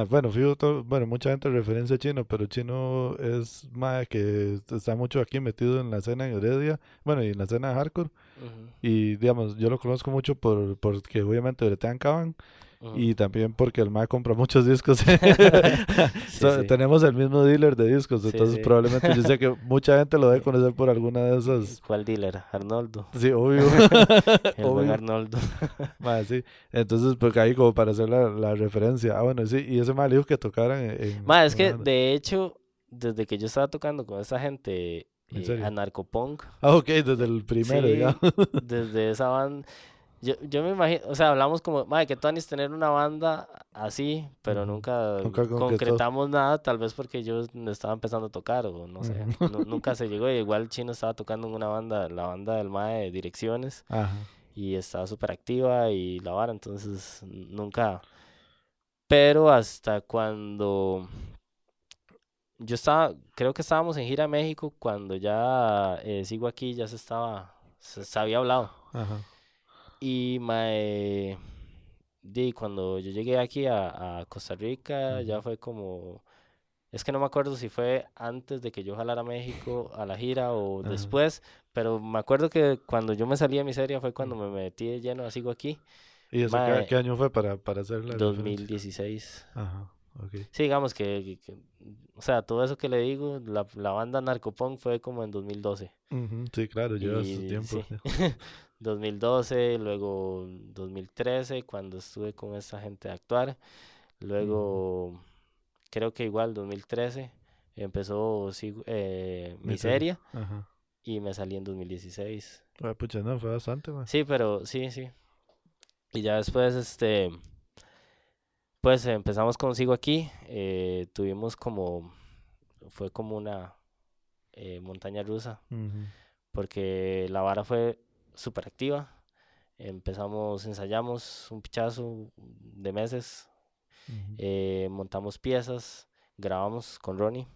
Bueno, fijo, to- bueno, mucha gente referencia a Chino, pero Chino es más que está mucho aquí metido en la escena en Heredia, bueno, y en la escena de hardcore. Ujú, Y digamos, yo lo conozco mucho por porque obviamente bretean Caban ujú. y también porque el MAE compra muchos discos. Sí, So, sí. Tenemos el mismo dealer de discos, Sí, entonces sí. probablemente yo sé que mucha gente lo debe conocer por alguna de esas. ¿Cuál dealer? Arnoldo. Sí, obvio. El buen obvio. Arnoldo. Ma, sí. Entonces, porque ahí como para hacer la, la referencia. Ah, bueno, sí, y ese mal dijo que tocaran en... Ma, es en que banda. de hecho, desde que yo estaba tocando con esa gente ¿En serio? anarcopunk, Ah, ok, desde el primero, Sí, digamos. desde esa banda, yo, yo me imagino, o sea, hablamos como, madre, que es tener una banda así, pero nunca, concretamos nada, tal vez porque yo estaba empezando a tocar o no sé, nunca se llegó, igual Chino estaba tocando en una banda, la banda del MAE de Direcciones, Ajá. y estaba súper activa y la vara, entonces nunca. Pero hasta cuando yo estaba, creo que estábamos en gira a México, cuando ya eh, sigo aquí, ya se estaba, se, se había hablado. Ajá. Y mae, di, cuando yo llegué aquí a, a Costa Rica, ya fue como, es que no me acuerdo si fue antes de que yo jalara a México a la gira o Ajá. después, pero me acuerdo que cuando yo me salí de miseria fue cuando me metí de lleno a Sigo aquí, ¿Y eso qué, Mae, qué año fue para, para hacer la referencia? 2016. Ajá, ok. Sí, digamos que, que- que- o sea, todo eso que le digo, la, la banda Narcopunk fue como en 2012. Ujú, Sí, claro, lleva su tiempo. sí. sí. 2012, luego 2013, cuando estuve con esa gente a actuar. Luego, creo que igual 2013, empezó Sigo- eh, Miseria. Ajá. y me salí en 2016. Ah, pucha, no, fue bastante, más. Sí, pero sí, sí. Y ya después, este, pues empezamos con Sigo aquí. eh, tuvimos como, fue como una eh, montaña rusa, porque la vara fue súper activa. Empezamos, ensayamos un pichazo de meses, eh, montamos piezas, grabamos con Ronnie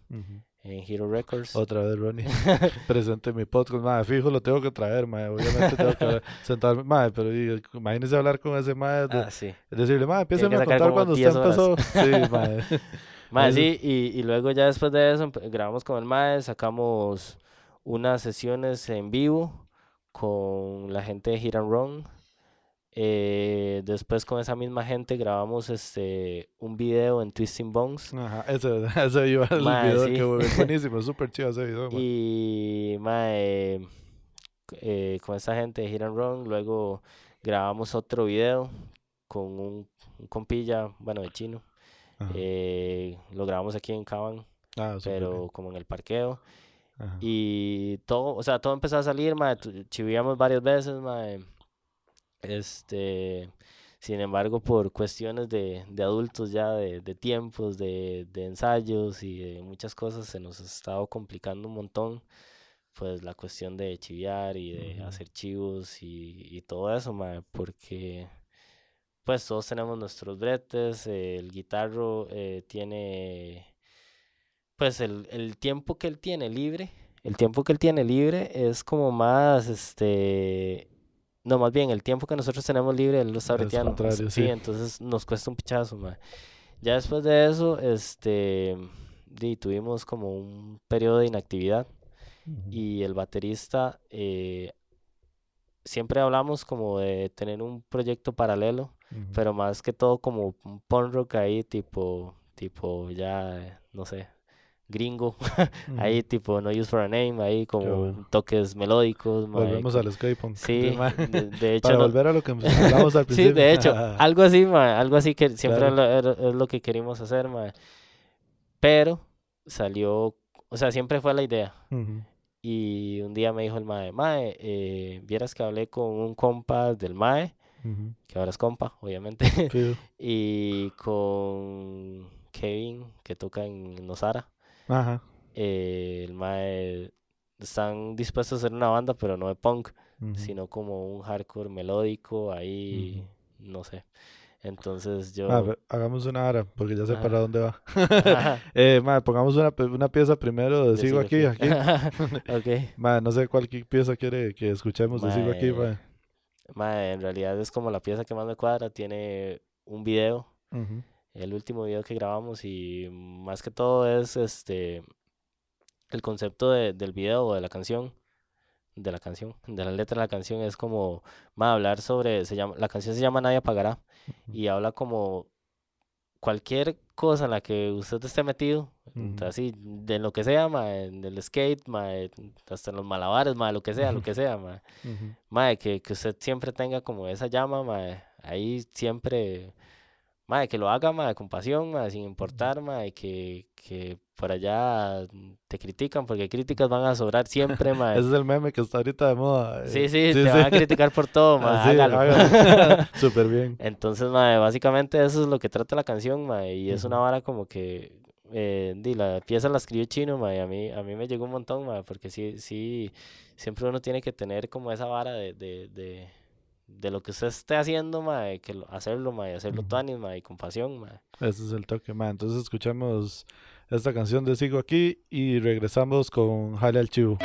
en Hero Records. Otra vez, Ronnie, presente en mi podcast. Madre, fijo, lo tengo que traer, madre. Obviamente tengo que sentarme, madre, pero imagínese hablar con ese madre. de- Ah, sí. decirle, madre, que a contar cuando 10 usted empezó. Sí, madre. Eso- sí, y, y luego ya después de eso grabamos con el Mae, sacamos unas sesiones en vivo con la gente de Hit and Run. Eh, después con esa misma gente grabamos este un video en Twisting Bones. Ajá, ese, ese iba el video sí. que es buenísimo, súper chido ese video, mae. Y mae, eh, con esa gente de Hit and Run. Luego grabamos otro video con un, un compilla, bueno, de chino. Eh, lo grabamos aquí en Caban, Ah, pero bien. como en el parqueo. Ajá. Y todo, o sea, todo empezó a salir, mae, tu- chivíamos varias veces, mae. Este, sin embargo, por cuestiones de, de adultos ya, de, de tiempos, de, de ensayos y de muchas cosas, se nos ha estado complicando un montón, pues la cuestión de chiviar y de hacer chivos y, y todo eso, porque pues todos tenemos nuestros bretes, eh, el guitarro eh, tiene pues el, el tiempo que él tiene libre, el tiempo que él tiene libre es como más, este, no, más bien el tiempo que nosotros tenemos libre, él lo está Es breteando. sí, sí. entonces nos cuesta un pichazo, mae. Ya después de eso, este, di, tuvimos como un periodo de inactividad y el baterista, eh, siempre hablamos como de tener un proyecto paralelo, pero más que todo como un punk rock ahí, tipo, tipo ya, no sé, gringo, ahí Ujú. tipo No Use for a Name, ahí como bueno. toques melódicos, mae, Volvemos al skate punk. Sí, de, de hecho, Para volver a lo que hablamos al sí, principio. de hecho, algo así, mae, algo así que siempre Claro. era- es lo que queríamos hacer, mae. Pero salió, o sea, siempre fue la idea. Y un día me dijo el mae, mae, eh, vieras que hablé con un compa del mae, Ujú. que ahora es compa, obviamente, y con Kevin, que toca en Nosara. Ajá. eh, el mae están dispuestos a hacer una banda, pero no de punk, sino como un hardcore melódico, ahí, no sé. Entonces yo... Hagamos una hora, porque ya sé para dónde va. eh, ma, pongamos una, una, pieza primero de Sigo aquí, aquí. ok. Ma, no sé cuál pieza quiere que escuchemos de Sigo aquí, ma. ma. en realidad es como la pieza que más me cuadra, tiene un video, el último video que grabamos y más que todo es este el concepto de, del video o de la canción de la canción, de la letra de la canción es como va hablar sobre, se llama, la canción se llama Nadie apagará y habla como cualquier cosa en la que usted esté metido, así, de lo que sea, ma, en el skate, ma, hasta en los malabares, ma, lo que sea, lo que sea, ma, ma que, que usted siempre tenga como esa llama, ma, ahí siempre Madre, que lo haga, madre, con pasión, madre, sin importar, madre, que, que por allá te critican, porque críticas van a sobrar siempre, madre. Ese es el meme que está ahorita de moda. Eh. Sí, sí, te van a criticar por todo, madre, ah, hágalo. Súper bien. Entonces, madre, básicamente eso es lo que trata la canción, madre, y es una vara como que, eh, di, la pieza la escribió chino, madre, a mí, a mí me llegó un montón, madre, porque sí, sí, siempre uno tiene que tener como esa vara de, de, de de lo que usted esté haciendo, mae, que hacerlo, mae, hacerlo uh mae, y con pasión, mae. Ese es el toque, mae. Entonces escuchamos esta canción de Sigo aquí y regresamos con Jale al Chivo.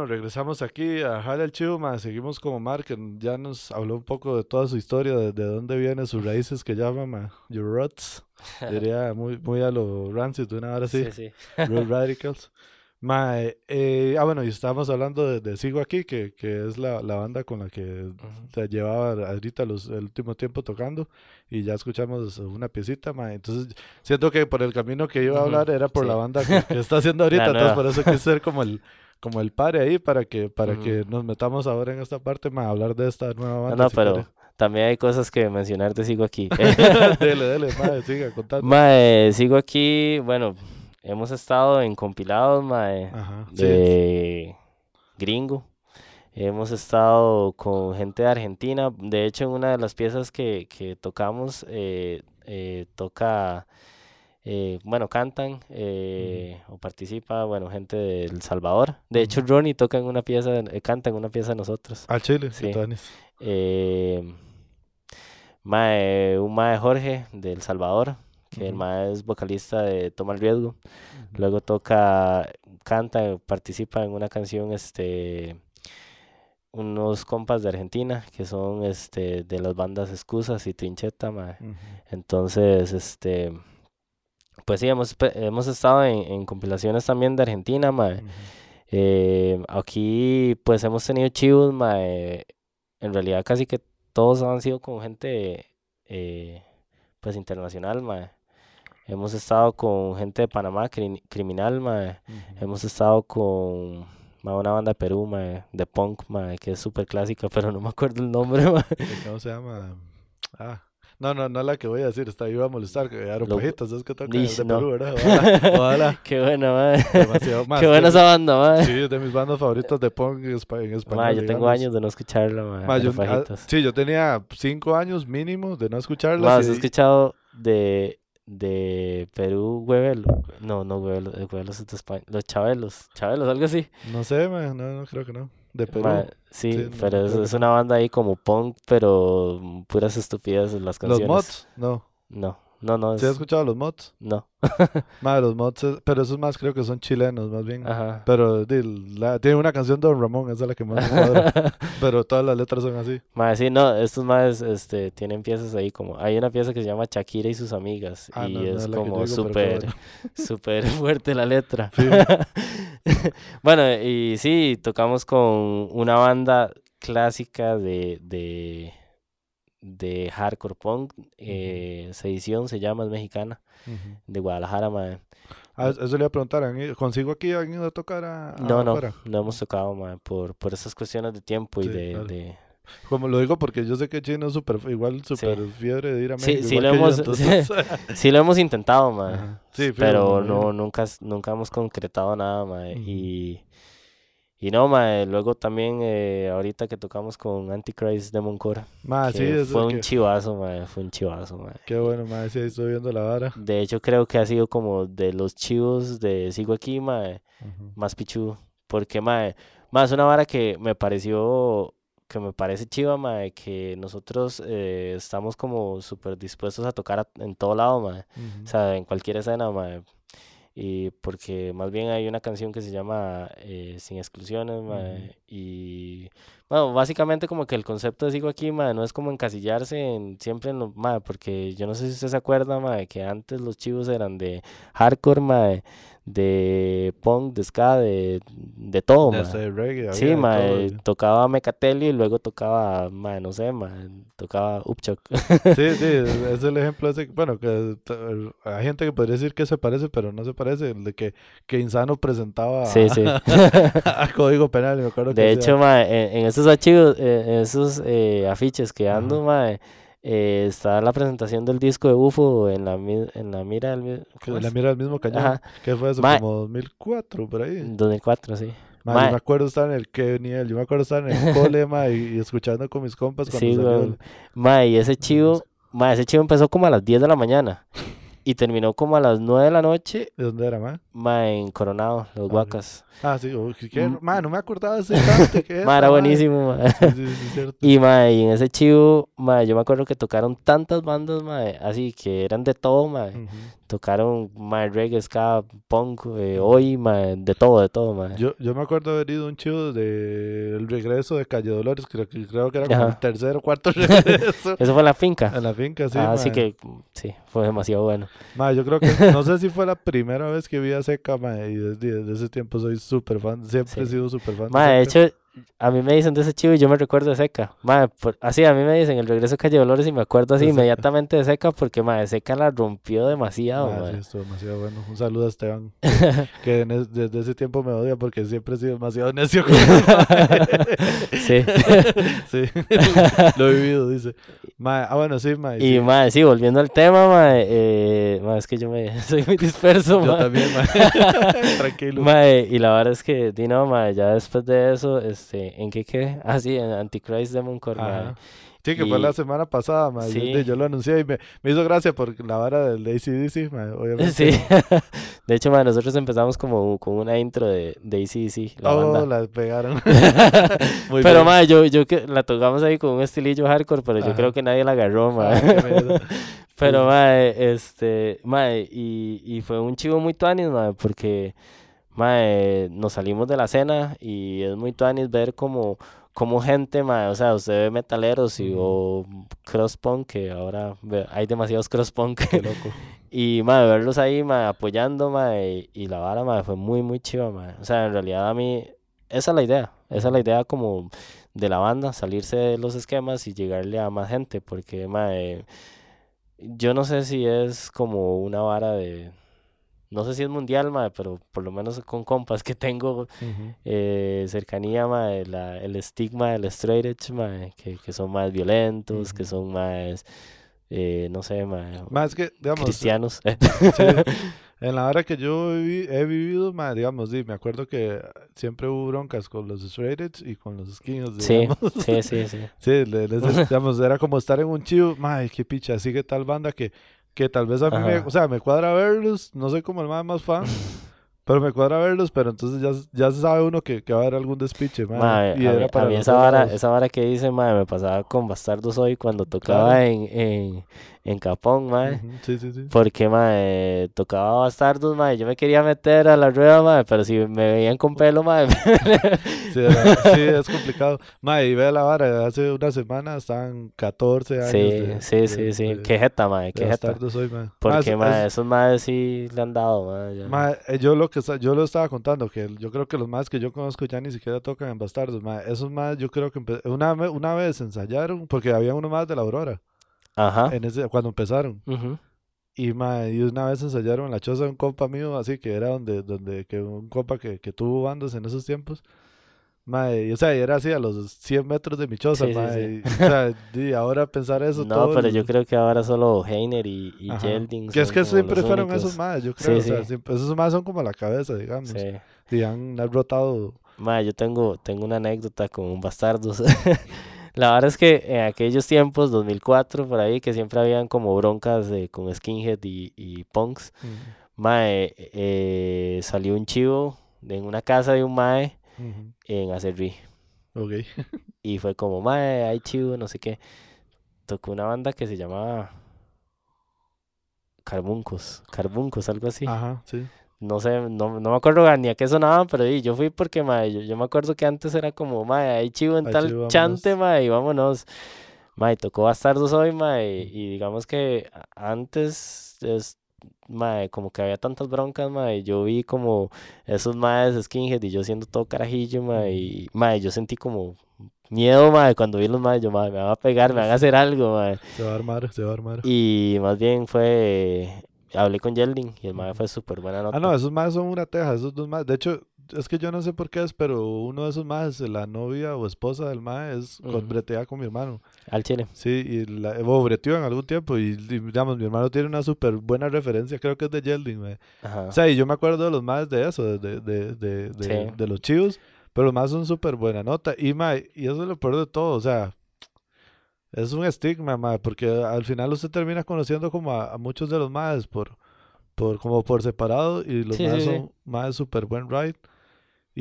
Bueno, regresamos aquí a Jale el Chivo, seguimos como Mark, que ya nos habló un poco de toda su historia, de, dónde vienen sus raíces que llama Your Roots, diría muy, muy a lo Rancid, de una hora así, sí, sí. Radicals. Eh, ah, bueno, y estábamos hablando de, Sigo Aquí, que, que es la, la, banda con la que te llevaba ahorita los, el último tiempo tocando, y ya escuchamos una piecita, ma. entonces siento que por el camino que iba a hablar era por la banda que, está haciendo ahorita, entonces por eso quise ser como el, como el padre ahí para que para que nos metamos ahora en esta parte más hablar de esta nueva banda. No, pero también hay cosas que mencionar de Sigo Aquí. dele, dele, madre, siga contando. Mae, Sigo Aquí, bueno, hemos estado en compilados, mae, de gringo. Hemos estado con gente de Argentina. De hecho, en una de las piezas que, que tocamos, eh, eh, toca eh, bueno, cantan eh, o participa, bueno, gente de El Salvador. De hecho, Ronnie toca en una pieza, eh, canta en una pieza de nosotros. Ah, Chile, sí. Eh, Mae, un mae Jorge de El Salvador, que el mae es vocalista de Toma el Riesgo. Luego toca, canta, participa en una canción, este, unos compas de Argentina, que son, este, de las bandas Excusas y Trincheta, mae. Entonces, este, pues sí, hemos, hemos estado en, en compilaciones también de Argentina, mae. Eh, aquí, pues hemos tenido chivos, mae. En realidad, casi que todos han sido con gente, eh, pues internacional, mae. Hemos estado con gente de Panamá, cri- criminal, mae. Hemos estado con mae, una banda de Perú, mae, de punk, mae, que es súper clásica, pero no me acuerdo el nombre, mae. ¿Cómo se llama? Ah. No, no, no la que voy a decir, está iba a molestar, que Pajitas, es que toca Dish, de no. Perú, ¿verdad? Ojalá, ojalá. Qué buena, mae. Demasiado más. Qué buena esa banda, mae. Sí, es de mis bandas favoritas de punk en espa- en español. Mae, yo tengo años de no escucharla, mae. Ma, yo- ah, sí, yo tenía cinco años mínimo de no escucharlas. Más, he escuchado de, de Perú, Huevelo. No, no, Huevelo, Huevelos es de España. Los Chabelos, Chabelos, algo así. No sé, ma, no, no creo que no. De Perú. Ma, sí, pero no es, una banda ahí como punk, pero puras estupideces las Los canciones. mods, no. No, no, no. ¿Sí has es- escuchado los mods? no. Ma, los mods, es- pero esos más creo que son chilenos, más bien. Ajá. Pero la- tiene una canción de Don Ramón, esa es la que más me cuadra. pero todas las letras son así. Ma, sí, no, estos más este, tienen piezas ahí como. Hay una pieza que se llama Shakira y sus amigas. Ah, y no, es es como súper, súper fuerte la letra. Sí. Bueno, y sí, tocamos con una banda clásica de, de, de hardcore punk. Eh, Sedición se llama, es mexicana, Ujú. de Guadalajara, mae. Ah, es- eso le iba a preguntar, ¿han ido- ¿consigo aquí han ido a tocar a, No, no, afuera? no hemos tocado, mae, por, por esas cuestiones de tiempo y Sí, de, claro. de... Como lo digo porque yo sé que Chino es super, igual súper fiebre de ir a Sí, México. sí igual lo que yo, hemos- entonces- Sí lo hemos intentado. Sí, fijo, pero no, nunca, nunca hemos concretado nada, mae. Ujú. Y, y no, mae, luego también eh, ahorita que tocamos con Antichrist Demon Core, Ma, sí, eso fue es un que- chivazo, mae, fue un chivazo, mae. Qué bueno, ma, sí, estoy viendo la vara. De hecho, creo que ha sido como de los chivos de Sigo Aquí, mae, Ujú. más pichu. Porque, mae, más una vara que me pareció, que me parece chiva, mae, que nosotros eh, estamos como súper dispuestos a tocar a- en todo lado, mae. Ujú. O sea, en cualquier escena, mae. Y porque más bien hay una canción que se llama eh, Sin Exclusiones, mae. Y bueno, básicamente como que el concepto de Sigo Aquí, mae, no es como encasillarse en, siempre en lo, mae, porque yo no sé si usted se acuerda, mae, que antes los chivos eran de hardcore, mae, de punk, de ska, de, de todo. Hasta de reggae, Sí, mae, todo. tocaba Mecatelli y luego tocaba, mae, no sé, mae, tocaba Upchuck. Sí, sí, es el ejemplo ese, bueno, que hay gente que podría decir que se parece, pero no se parece, el de que, que Insano presentaba Sí, sí. a Código Penal, y me acuerdo que De hecho, mae, en, en esos archivos, eh, en esos eh, afiches que ando, mae, eh, está la presentación del disco de UFO en la, en la mira del... ¿cómo la mira del mismo cañón, Ajá. que fue eso, Ma- como 2004, por ahí. 2004, sí. Ma, Ma- yo me acuerdo estar en el Keniel, yo me acuerdo estar en el cole, y, y escuchando con mis compas cuando Sí, salió el- Mae, y ese chivo, mae, ese chivo empezó como a las 10 de la mañana y terminó como a las 9 de la noche, ¿De dónde era, ma? mae, en Coronado, Los sí. Guacas. Ah, sí, ¿qué? Mm. Ma, no me acordaba de ese cante, ¿qué es Mae, esa, era ma? buenísimo, mae. Sí, sí, sí, cierto. Y mae, y en ese chivo, mae, yo me acuerdo que tocaron tantas bandas, mae, así que eran de todo, mae. Ujú. Tocaron mae, reggae, ska, punk, eh, hoy, de todo, de todo, mae. Yo, yo me acuerdo haber ido un chivo de el regreso de Calle Dolores, creo que, creo que era como el tercer o cuarto regreso Eso fue en la finca. en la finca, sí, ah, sí ma. que, sí, fue demasiado bueno. Ma, yo creo que, no sé si fue la primera vez que vi a Seca, ma, y desde, desde ese tiempo soy súper fan, siempre he sido súper fan Mae, de hecho, a mí me dicen de ese chivo y yo me recuerdo de Seca. Mae, por- así a mí me dicen el regreso de Calle Dolores y me acuerdo así De inmediatamente de Seca porque, mae, Seca la rompió demasiado, Ma, mae. sí, estuvo demasiado bueno. Un saludo a Esteban, que, en es- desde ese tiempo me odia porque siempre he sido demasiado necio con. Sí. sí, lo he vivido, dice. Ah, bueno, sí, ma. Y, sí. mae, sí, volviendo al tema, mae, eh, mae, es que yo me, soy muy disperso, Yo también, ma. Tranquilo. Mae, y la verdad es que, di no, mae, ya después de eso, este, ¿en qué quedé? Ah, sí, en Antichrist Demon Core. Ajá. Sí, que fue la semana pasada, ma. Sí. Yo, yo lo anuncié y me, me hizo gracia por la vara del ACDC, ma, obviamente. Sí. de hecho, ma, nosotros empezamos como con una intro de, de ACDC, la oh, banda. la pegaron. Muy pero, bien. ma, yo, yo que la tocamos ahí con un estilillo hardcore, pero yo Ajá. creo que nadie la agarró. Ah, miedo. Pero, mae, este, mae, y, y fue un chivo muy tuanis, mae, porque, mae, nos salimos de la cena y es muy tuanis ver como, como gente, mae, o sea, usted ve metaleros y, o crosspunk, que ahora hay demasiados crosspunk, Qué loco. y, mae, verlos ahí, mae, apoyando, mae, y la vara, mae, fue muy, muy chiva, mae, o sea, en realidad a mí, esa es la idea, esa es la idea como de la banda, salirse de los esquemas y llegarle a más gente, porque, mae, yo no sé si es como una vara de. No sé si es mundial, pero por lo menos con compas que tengo eh, cercanía, la, el estigma del straight edge, que, que son más violentos, que son más, eh, no sé, Más que, digamos, cristianos. sí, en la hora que yo he vivido, digamos, sí, me acuerdo que siempre hubo broncas con los straight edge y con los Sí, digamos. sí, sí, sí. Sí, le- les- digamos, era como estar en un chivo, madre, qué picha, sigue tal banda que, que tal vez a mí me, o sea, me cuadra verlos, no soy como el más, más fan, pero me cuadra verlos, pero entonces ya, ya se sabe uno que, que va a haber algún despiche, madre, y a, era mí, a para mí esa vara, esa vara que dice, mae, me pasaba con Bastardos hoy cuando tocaba Claro. en, en, en Capón. Ujú, Sí, sí, sí. Porque, mae, tocaba bastardos, mae. Yo me quería meter a la rueda, mae, pero si me veían con pelo, mae. Sí, era- sí, es complicado. Mae, y ve la vara, hace una semana estaban 14 años sí, de, sí, de- sí, sí. de- Qué jeta, mae, qué jeta. mae. Mae, Porque, mae, es- esos maes sí le han dado, mae. ya. Mae, eh, yo lo que yo lo estaba contando, que yo creo que los más que yo conozco ya ni siquiera tocan en Bastardos, mae. Esos más yo creo que una, una vez ensayaron, porque había uno más de la Aurora, Ajá. en ese, cuando empezaron. ujú. Y, mae, y una vez ensayaron en la choza de un compa mío, así que era donde, donde que un compa que, que tuvo bandas en esos tiempos. Mae, y, o sea, y era así a los 100 metros de mi choza, Sí, sí, mae, sí. y, o sea, y ahora pensar eso No, todo pero el- yo creo que ahora solo Heiner y, y Ajá. Yelding Que es que siempre fueron únicos. esos más, yo creo. O sea, siempre- esos más son como la cabeza, digamos. Sí. Y han, han rotado. Mae, yo tengo, tengo una anécdota con un bastardos. La verdad es que en aquellos tiempos, 2004, por ahí, que siempre habían como broncas de- con skinhead y, y punks, mae, eh, salió un chivo en una casa de un mae Ujú. en Acerrí. Ok. Y fue como, mae, hay chivo, no sé qué. Tocó una banda que se llamaba Carbuncos, Carbuncos, algo así. Ajá, sí. No sé, no, no me acuerdo ni a qué sonaban, pero di, yo fui porque, mae, yo, yo me acuerdo que antes era como, mae, hay chivo en tal chivo, chante, mae, y vámonos. Mae, tocó Bastardos hoy, mae, y digamos que antes, es, mae, como que había tantas broncas, mae, yo vi como esos maes skinhead y yo siendo todo carajillo, mae, y, mae, yo sentí como miedo, mae, cuando vi los maes, yo, mae, me van a pegar, me van a hacer algo, mae. Se va a armar, se va a armar. Y más bien fue, hablé con Yelding y el mae fue súper buena nota. Ah, no, esos más son una teja, esos dos más. De hecho, es que yo no sé por qué es, pero uno de esos más, la novia o esposa del mae, es con Ujú. bretea con mi hermano. Al chile. Sí, y la, o breteó en algún tiempo. Y, y, digamos, mi hermano tiene una súper buena referencia, creo que es de. Ajá. O sea, y yo me acuerdo de los más de eso, de, de, de, de, Sí. de los chivos, pero los más son súper buena nota. Y, mae, y eso es lo peor de todo, o sea, es un estigma, mae, porque al final usted termina conociendo como a, a muchos de los más por, por, como por separado, y los Sí, más sí, sí. son más súper buen ride,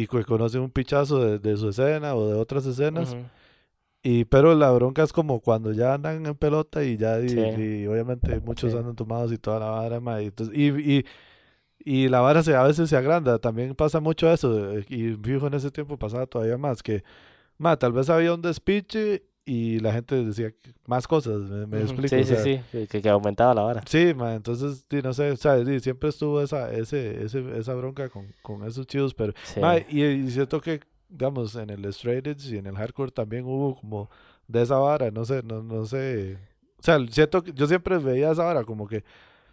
y que conocen un pichazo de, de su escena o de otras escenas. Ujú. Y pero la bronca es como cuando ya andan en pelota y ya y, Sí. y obviamente muchos Sí. andan tomados y toda la vara, ma, y, entonces- y, y, y la vara se, a veces se agranda, también pasa mucho eso, eh, y fijo en ese tiempo pasaba todavía más, que ma, tal vez había un despiche y la gente decía más cosas, me, me explico, Sí, o sí, sea, sí, que- que, que aumentaba la vara. Sí, ma, entonces, sí, no sé, o sea, sí, siempre estuvo esa, ese, ese, esa bronca con, con esos chivos, pero Sí. Ma, y, y siento que, digamos, en el straight edge y en el hardcore también hubo como de esa vara, no sé, no, no sé. O sea, siento que yo siempre veía esa vara como que,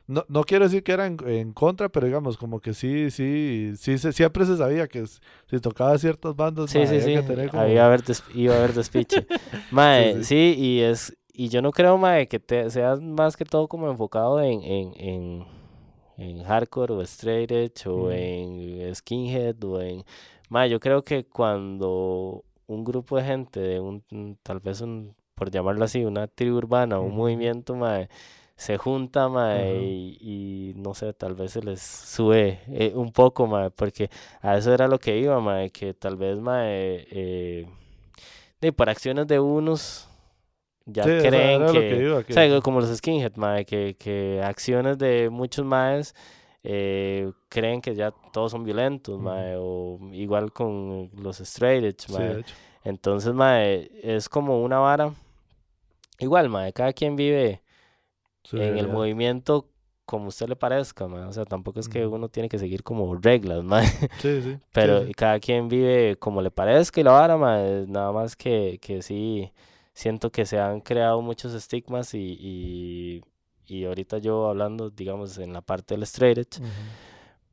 no, no quiero decir que era en, en contra, pero digamos, como que sí, sí, sí, se- siempre se sabía que si tocaba ciertas bandas, Sí, ma, sí, había sí. que tener como... Había haber iba a haber despiche. Mae, Sí, y es y yo no creo, mae, que te, sea más que todo como enfocado en, en, en, en hardcore o straight edge o en skinhead o en... Mae, yo creo que cuando un grupo de gente de un, un- tal vez un por llamarlo así, una tribu urbana, un movimiento, mae, se junta, mae, y, no sé, tal vez se les sube eh, un poco, mae, porque a eso era lo que iba, mae, que tal vez, mae, eh, por acciones de unos ya creen que, o sea, como los skinhead, mae, que, que acciones de muchos maes eh, creen que ya todos son violentos, mae, o igual con los straight edge, mae. Entonces, mae, es como una vara. Igual, mae, cada quien vive en el movimiento como usted le parezca. O sea, tampoco es que uno tiene que seguir como reglas, mae. Sí, sí. Pero cada quien vive como le parezca y la vara, mae. Nada más que, que sí siento que se han creado muchos estigmas y, y, y ahorita yo hablando, digamos, en la parte del straight edge,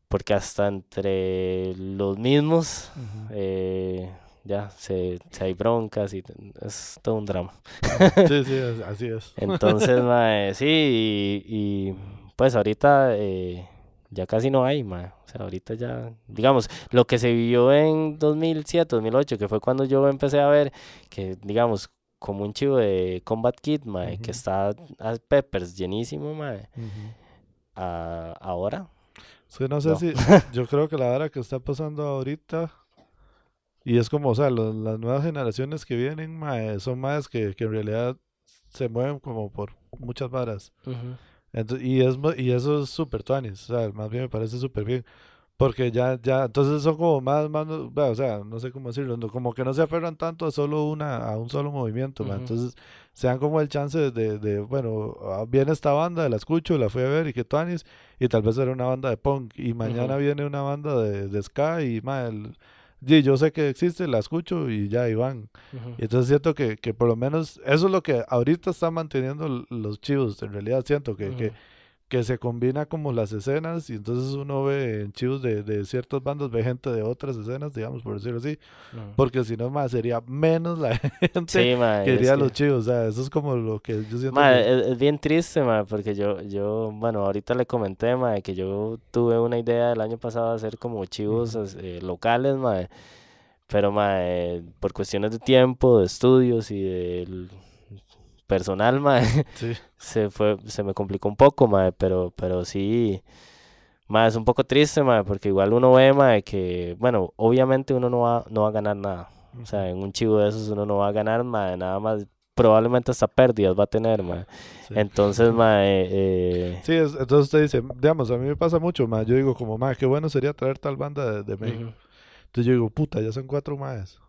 porque hasta entre los mismos eh, ya se, se, hay broncas y es todo un drama. sí, sí, así es. Entonces, mae, sí, y, pues ahorita eh, ya casi no hay, mae. O sea, ahorita ya, digamos, lo que se vivió en 2007, 2008, que fue cuando yo empecé a ver que, digamos, como un chivo de Combat Kit, mae, que está a Peppers llenísimo, mae. ahora. Sí, no sé si, yo creo que la hora que está pasando ahorita, y es como, o sea, las nuevas generaciones que vienen, mae, son más que, que en realidad se mueven como por muchas varas. y, es, y eso es súper tuanis, o sea, más bien me parece súper bien. Porque ya, ya, entonces son como más, más, o sea, no sé cómo decirlo, como que no se aferran tanto a solo una, a un solo movimiento, entonces se dan como el chance de, de, bueno, ah, viene esta banda, la escucho, la fui a ver y que tuanis, y tal vez era una banda de punk, y mañana viene una banda de, de ska y, mal y yo sé que existe, la escucho y ya, y van. Y entonces siento que, que por lo menos eso es lo que ahorita están manteniendo los chivos, en realidad siento que, que que se combina como las escenas y entonces uno ve en chivos de, de ciertas bandas, ve gente de otras escenas, digamos, por decirlo así, porque si no, más sería menos la gente que iría los chivos, o sea, eso es como lo que yo siento. es, bien triste, ma, porque yo, yo, bueno, ahorita le comenté, ma, que yo tuve una idea el año pasado de hacer como chivos eh, locales, ma, pero, ma, eh, por cuestiones de tiempo, de estudios y del personal, mae, se fue, se me complicó un poco, mae, pero, pero sí, mae, es un poco triste, mae, porque igual uno ve, mae, que, bueno, obviamente uno no va, no va a ganar nada. O sea, en un chivo de esos uno no va a ganar, mae, nada más probablemente hasta pérdidas va a tener, mae. Entonces, mae, eh... Sí, entonces usted dice, digamos, a mí me pasa mucho, mae, yo digo como, mae, qué bueno sería traer tal banda de, México. Entonces yo digo, puta, ya son cuatro maes.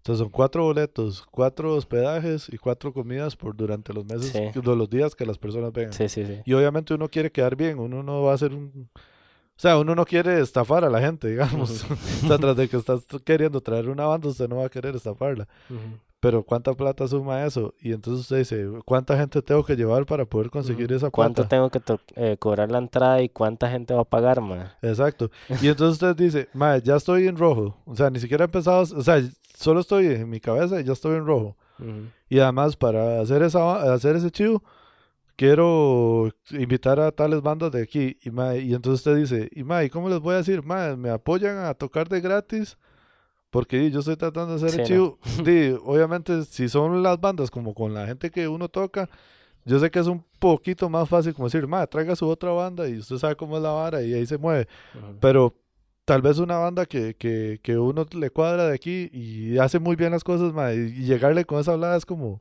Entonces son cuatro boletos, cuatro hospedajes y cuatro comidas por durante los meses, de los días que las personas vengan. Sí, sí, sí. Y obviamente uno quiere quedar bien, uno no va a hacer un... O sea, uno no quiere estafar a la gente, digamos. o sea, tras de que estás queriendo traer una banda, usted no va a querer estafarla pero ¿cuánta plata suma eso? Y entonces usted dice, ¿cuánta gente tengo que llevar para poder conseguir esa ¿Cuánto tengo que eh, cobrar la entrada y cuánta gente va a pagar, ma? Exacto. Y entonces usted dice, ma, ya estoy en rojo. O sea, ni siquiera he empezado, o sea, solo estoy en mi cabeza y ya estoy en rojo. Y además, para hacer, esa, hacer ese chivo, quiero invitar a tales bandas de aquí. Y, ma, y entonces usted dice, y ma, ¿y cómo les voy a decir? Ma, ¿me apoyan a tocar de gratis? Porque yo estoy tratando de hacer el chivo. obviamente, si son las bandas como con la gente que uno toca, yo sé que es un poquito más fácil como decir, ma, traiga su otra banda y usted sabe cómo es la vara y ahí se mueve. Pero tal vez una banda que, que, que, uno le cuadra de aquí y hace muy bien las cosas, ma, y, llegarle con esa hablada es como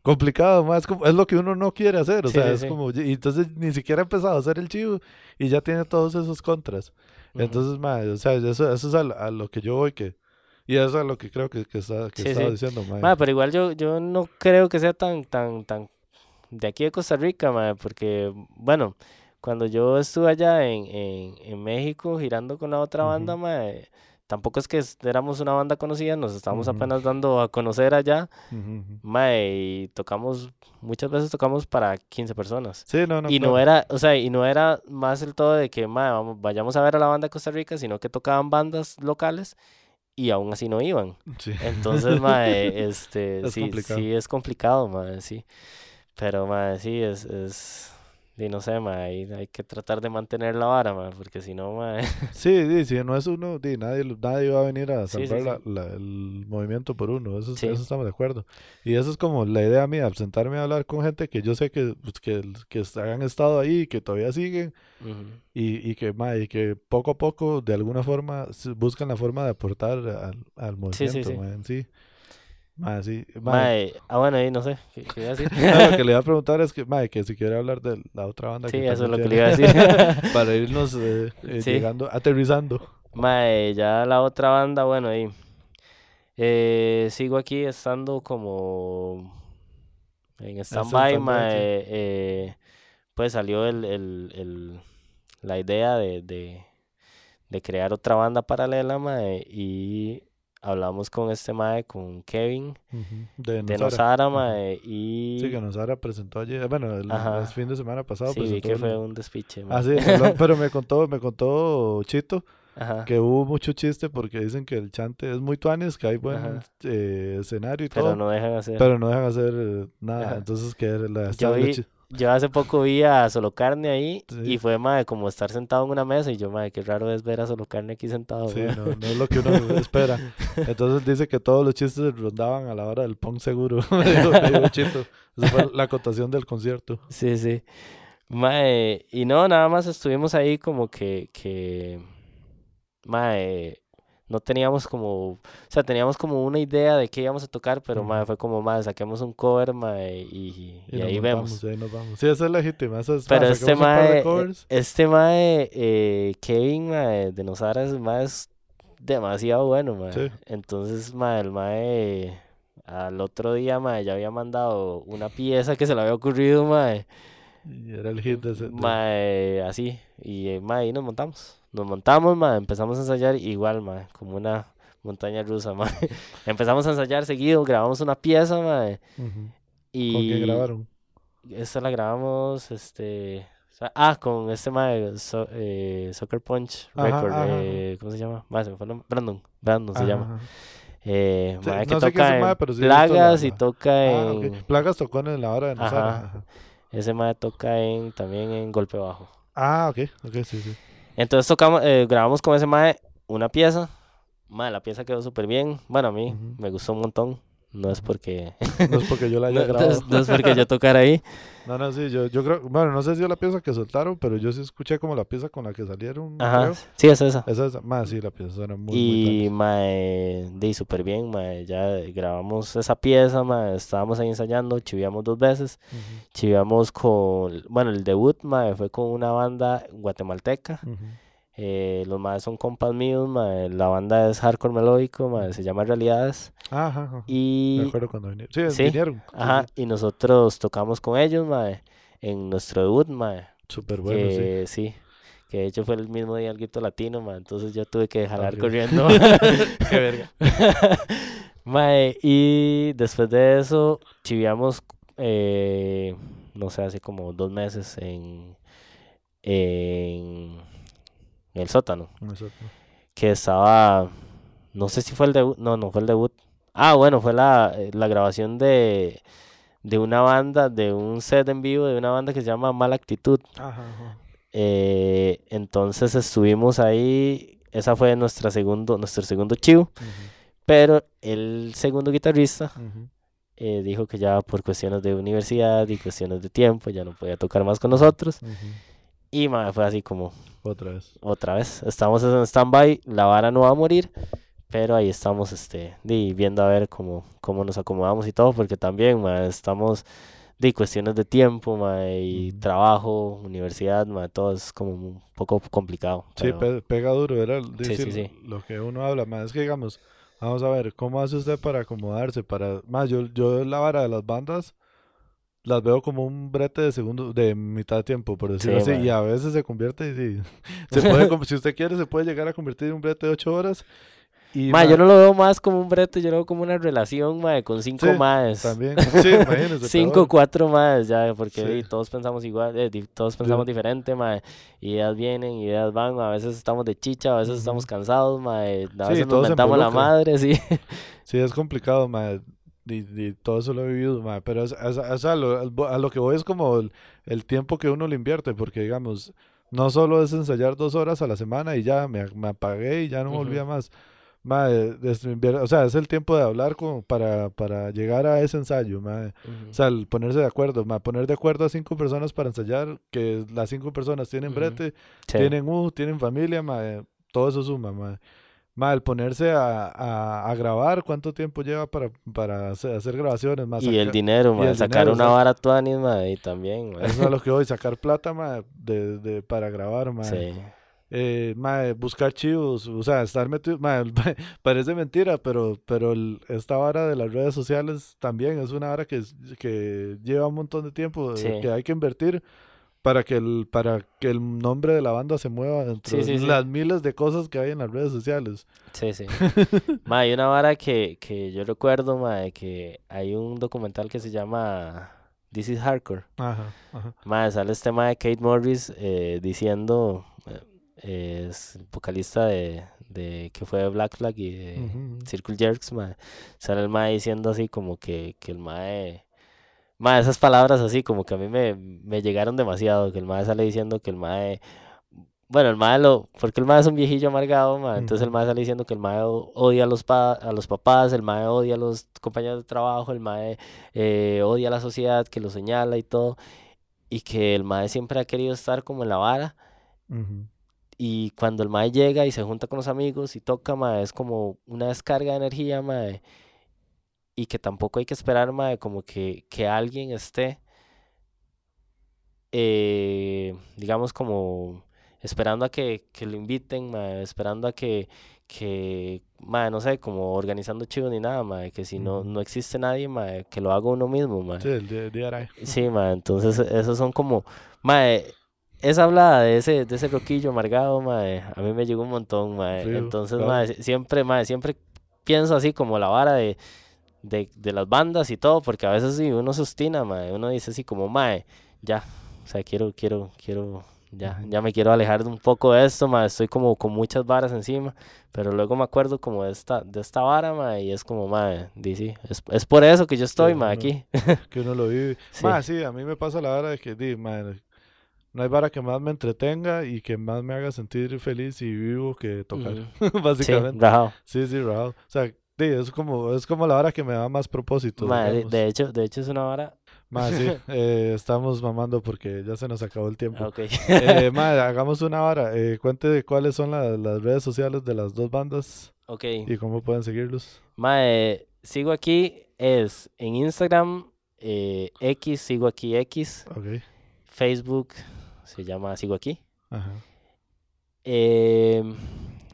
complicado, ma, es, como, es lo que uno no quiere hacer, o sea, es como, y entonces ni siquiera ha empezado a hacer el chivo y ya tiene todos esos contras. Entonces, ma, o sea, eso, eso es a, lo que yo voy que y eso es lo que creo que, que, está, que estaba diciendo, mae. pero igual yo, yo no creo que sea tan, tan, tan de aquí de Costa Rica, mae, porque, bueno, cuando yo estuve allá en, en, en México girando con la otra banda, mae, tampoco es que éramos una banda conocida, nos estábamos apenas dando a conocer allá, mae, y tocamos, muchas veces tocamos para 15 personas. Sí, no, no. Y no era, o sea, y no era más el todo de que, mae, vamos, vayamos a ver a la banda de Costa Rica, sino que tocaban bandas locales y aún así no iban. Entonces, mae, este, sí, sí es complicado, mae, sí. Pero, mae, sí, es, es, y no sé, ma, hay, hay que tratar de mantener la vara, ma, porque si no, ma, Sí, sí, si no es uno, di, nadie, nadie va a venir a Sí, sí, salvar sí. la- la- el movimiento por uno, eso, es- Sí. eso estamos de acuerdo. Y eso es como la idea mía, sentarme a hablar con gente que yo sé que, pues, que, que han estado ahí, que todavía siguen, y, y que, ma, y que poco a poco, de alguna forma, buscan la forma de aportar al, al Sí, sí, movimiento, sí. ma, en sí. Ma, sí, ma, Ma, eh, ah, bueno, ahí no sé, ¿qué, qué iba a decir? no, lo que le iba a preguntar es que, ma, que si quiere hablar de la otra banda Sí, que eso es lo que le iba a decir. para irnos eh, eh, Sí. llegando, aterrizando. Mae, ya la otra banda, bueno, ahí. eh, sigo aquí estando como en stand-by, mae, eh, pues salió el, el, el- la idea de, de, de crear otra banda paralela, mae, y hablamos con este mae, con Kevin De de Nosara. Mae, y Sí, que Nosara presentó ayer, bueno, el, fin de semana pasado sí, vi que el- fue un despiche, mae. Ah, sí, pero me contó, me contó Chito Ajá. que hubo mucho chiste porque dicen que el chante es muy tuanis, que hay buen eh, escenario y Pero todo, no dejan hacer. pero no dejan hacer eh, nada, Ajá. entonces que la Yo vi, yo hace poco vi a Solo Carne ahí Sí. y fue, madre, como estar sentado en una mesa y yo, madre, qué raro es ver a Solo Carne aquí sentado, Sí, weón". no, no es lo que uno espera. Entonces dice que todos los chistes rondaban a la hora del punk seguro. Esa fue la acotación del concierto. Sí, sí. Mae, y no, nada más estuvimos ahí como que, que, mae, no teníamos como, o sea, teníamos como una idea de qué íbamos a tocar, pero fue como, mae, saquemos un cover, mae, y, y Y, nos ahí montamos, vemos. y ahí nos vamos. Sí, esa es legítima. Esa es, Pero este mae, este mae, eh, Kevin, mae, de Nosara, es mae, es demasiado bueno, mae. Sí. Entonces, mae, el mae, al otro día, mae, ya había mandado una pieza que se le había ocurrido, mae. Y era el hit de ese. Mae, así, y eh, mae, ahí nos montamos. Nos montamos, mae, empezamos a ensayar igual, mae, como una montaña rusa, mae. Empezamos a ensayar seguido, grabamos una pieza, mae, Ujú. y ¿Con quién grabaron? esta la grabamos, este, ah, con este mae, so- eh, Soccer Punch Record, ajá, ajá. eh, ¿cómo se llama? Mae, se me fue el Brandon, Brandon se Ajá, llama. ajá. Eh, Sí, mae, que no sé qué toca ese en mae, pero sí visto la- Plagas y toca Ah, en, Plagas tocó en la hora de Nosara. Ese mae toca en, también en Golpe Bajo. Ah, ok. Ok, sí, sí. Entonces tocamos, eh, grabamos con ese mae una pieza. Mae, la pieza quedó súper bien. Bueno, a mí me gustó un montón. No es porque No es porque yo la no, haya no grabado. es, no es porque yo tocara ahí. No, no, sí, yo, yo creo, bueno, no sé si es la pieza que soltaron, pero yo sí escuché como la pieza con la que salieron, Ajá. creo. Sí, es esa. Esa es, más sí, la pieza suena muy, muy Y tuanis. mae, di súper bien, mae. Ya grabamos esa pieza, mae. Estábamos ahí ensayando, chiviamos dos veces. Ujú, Chiviamos con, bueno, el debut, mae, fue con una banda guatemalteca. ujú. Eh, los maes son compas míos. La banda es hardcore melódico. Se llama Realidades. Ajá, ajá. Me Y acuerdo cuando vinieron. Sí, Sí, vinieron. Ajá, y nosotros tocamos con ellos, mae, en nuestro debut, mae, Súper bueno, sí. que sí, que de hecho fue el mismo día el Grito Latino, entonces yo tuve que jalar corriendo. Qué verga. Mae, y después de eso, chiviamos, eh, no sé, hace como dos meses en, en el sótano, que estaba, no sé si fue el debut, no, no fue el debut. Ah, bueno, fue la, la grabación de, de una banda, de un set en vivo de una banda que se llama Mala Actitud. Ajá, ajá. Eh, entonces estuvimos ahí, esa fue nuestra segundo, nuestro segundo chivo, pero el segundo guitarrista eh, dijo que ya por cuestiones de universidad y cuestiones de tiempo ya no podía tocar más con nosotros. Y mae, fue así como Otra vez. otra vez, estamos en stand-by, la vara no va a morir, pero ahí estamos este, di, viendo a ver cómo, cómo nos acomodamos y todo, porque también mae, estamos de cuestiones de tiempo mae, y Ujú. trabajo, universidad, mae, todo es como un poco complicado. Sí, pero- pe- pega duro, era el- Sí, decir sí, sí. lo que uno habla, más es que digamos, vamos a ver, ¿cómo hace usted para acomodarse? Para, más yo, yo la vara de las bandas las veo como un brete de segundo, de mitad de tiempo, por decirlo Sí, así, y mae. a veces se convierte, y sí, se puede, si usted quiere, se puede llegar a convertir en un brete de ocho horas. Y Mae, mae, yo no lo veo más como un brete, yo lo veo como una relación mae, con cinco Sí, más. también, sí, imagínese. Cinco, cuatro más, ya, porque Sí. todos pensamos igual, eh, todos pensamos diferente, mae. Ideas vienen, ideas van, a veces estamos de chicha, a veces estamos cansados, mae. A Sí, veces nos mentamos la madre, sí. Sí, es complicado, y, todo eso lo he vivido, ma, pero es, es, a, lo, a, lo, que voy es como el, tiempo que uno le invierte, porque digamos, no solo es ensayar dos horas a la semana y ya me, me apagué y ya no volvía más. Ma, o sea, es el tiempo de hablar como para, para llegar a ese ensayo, ma. O sea, el ponerse de acuerdo, ma, poner de acuerdo a cinco personas para ensayar, que las cinco personas tienen brete, tienen U, tienen familia, ma, todo eso suma, ma. Mal, ponerse a, a, grabar, ¿cuánto tiempo lleva para, para hacer, grabaciones? Más y el dinero, sacar una vara tuanis, ma, y también, Eso es lo que voy, sacar plata, ma, de, de, para grabar, ma. Sí. Eh, buscar chivos, o sea, estar metido, parece mentira, pero, pero esta vara de las redes sociales también es una vara que, que lleva un montón de tiempo, eh, que hay que invertir para que el para que el nombre de la banda se mueva dentro de las miles de cosas que hay en las redes sociales. Sí, sí. ma, hay una vara que, que yo recuerdo, ma, de que hay un documental que se llama This is Hardcore. Ajá, ajá. Ma, sale este tema de Kate Morris eh, diciendo, eh, es vocalista de, de que fue de Black Flag y de Circle Jerks, ma. Sale el ma diciendo así como que, que el ma Mae, esas palabras así como que a mí me, me llegaron demasiado, que el mae sale diciendo que el mae... Bueno, el mae lo... Porque el mae es un viejillo amargado, mae, entonces el mae sale diciendo que el mae odia a los, pa, a los papás, el mae odia a los compañeros de trabajo, el mae eh, odia a la sociedad que lo señala y todo, y que el mae siempre ha querido estar como en la vara. Y cuando el mae llega y se junta con los amigos y toca, mae, es como una descarga de energía, mae y que tampoco hay que esperar, mae, como que, que alguien esté, eh, digamos, como esperando a que, que lo inviten, mae, esperando a que, que mae, no sé, como organizando chivos ni nada, mae, que si no, no existe nadie, mae, que lo haga uno mismo, mae. Sí, el día, Sí, mae, entonces esos son como, mae, esa hablada de ese, de ese roquillo amargado, mae, a mí me llegó un montón, mae. entonces, mae, siempre, mae, siempre pienso así como la vara de de, de las bandas y todo, porque a veces sí uno se ostina, uno dice así como, mae, ya, o sea, quiero, quiero, quiero, ya, ya me quiero alejar un poco de esto, mae, estoy como con muchas varas encima, pero luego me acuerdo como de esta, de esta vara, mae, y es como, mae, dice, es, es por eso que yo estoy, mae, aquí. que uno lo vive. Sí. sí, a mí me pasa la vara de que, di, mae, no hay vara que más me entretenga y que más me haga sentir feliz y vivo que tocar, básicamente. Sí, sí, sí, O sea, Sí, es como, es como la hora que me da más propósito. de, hecho, de hecho es una hora. Más, sí, eh, estamos mamando porque ya se nos acabó el tiempo. Okay. eh, hagamos una hora. Eh, cuente cuáles son las redes sociales de las dos bandas. Ok. Y cómo pueden seguirlos. Mae, sigo aquí, es en Instagram, eh, X, sigo aquí X. Ok. Facebook, se llama Sigo aquí. Ajá. Eh,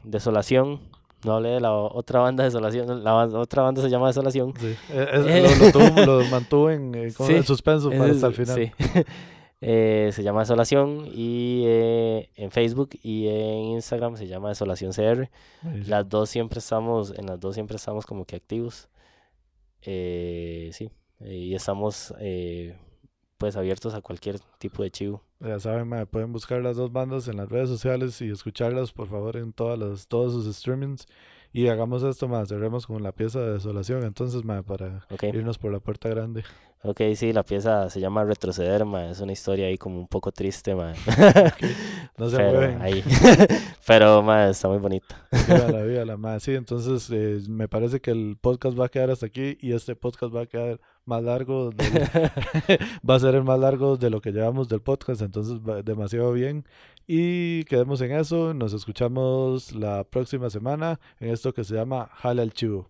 Desolación no hablé de la otra banda de Desolación. La otra banda se llama Desolación. Sí. Eh, lo, mantuvo en, suspenso para hasta el final. Sí. Eh, se llama Desolación y eh, en Facebook y en Instagram se llama Desolación CR. Las dos siempre estamos, en las dos siempre estamos como que activos. sí, y estamos pues abiertos a cualquier tipo de chivo. Ya saben, pueden buscar las dos bandas en las redes sociales y escucharlas por favor en todas las, todos sus streamings. Y hagamos esto más, cerremos con la pieza de desolación, entonces, ma, para irnos por la puerta grande. Ok, sí, la pieza se llama Retroceder, ma, es una historia ahí como un poco triste, ma. No se Pero, ahí. Pero, ma, está muy bonita. la vida, la ma. Sí, entonces eh, me parece que el podcast va a quedar hasta aquí y este podcast va a quedar más largo, va a ser el más largo de lo que llevamos del podcast, entonces va demasiado bien. Y quedemos en eso, nos escuchamos la próxima semana en esto que se llama Jale al Chivo.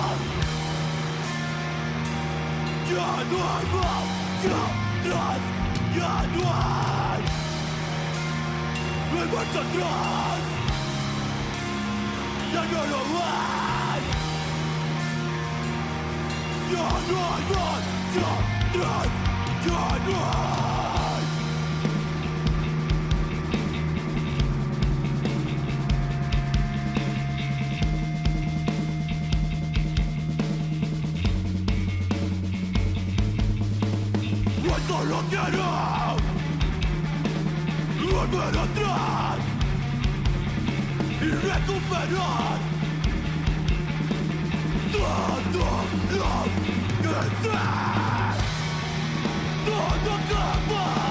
normal, nosotros ya no hay. No hay atrás, ya no lo hay. Ya no hay nosotros, ya no hay. atrás y recuperar todo lo que sé, todo.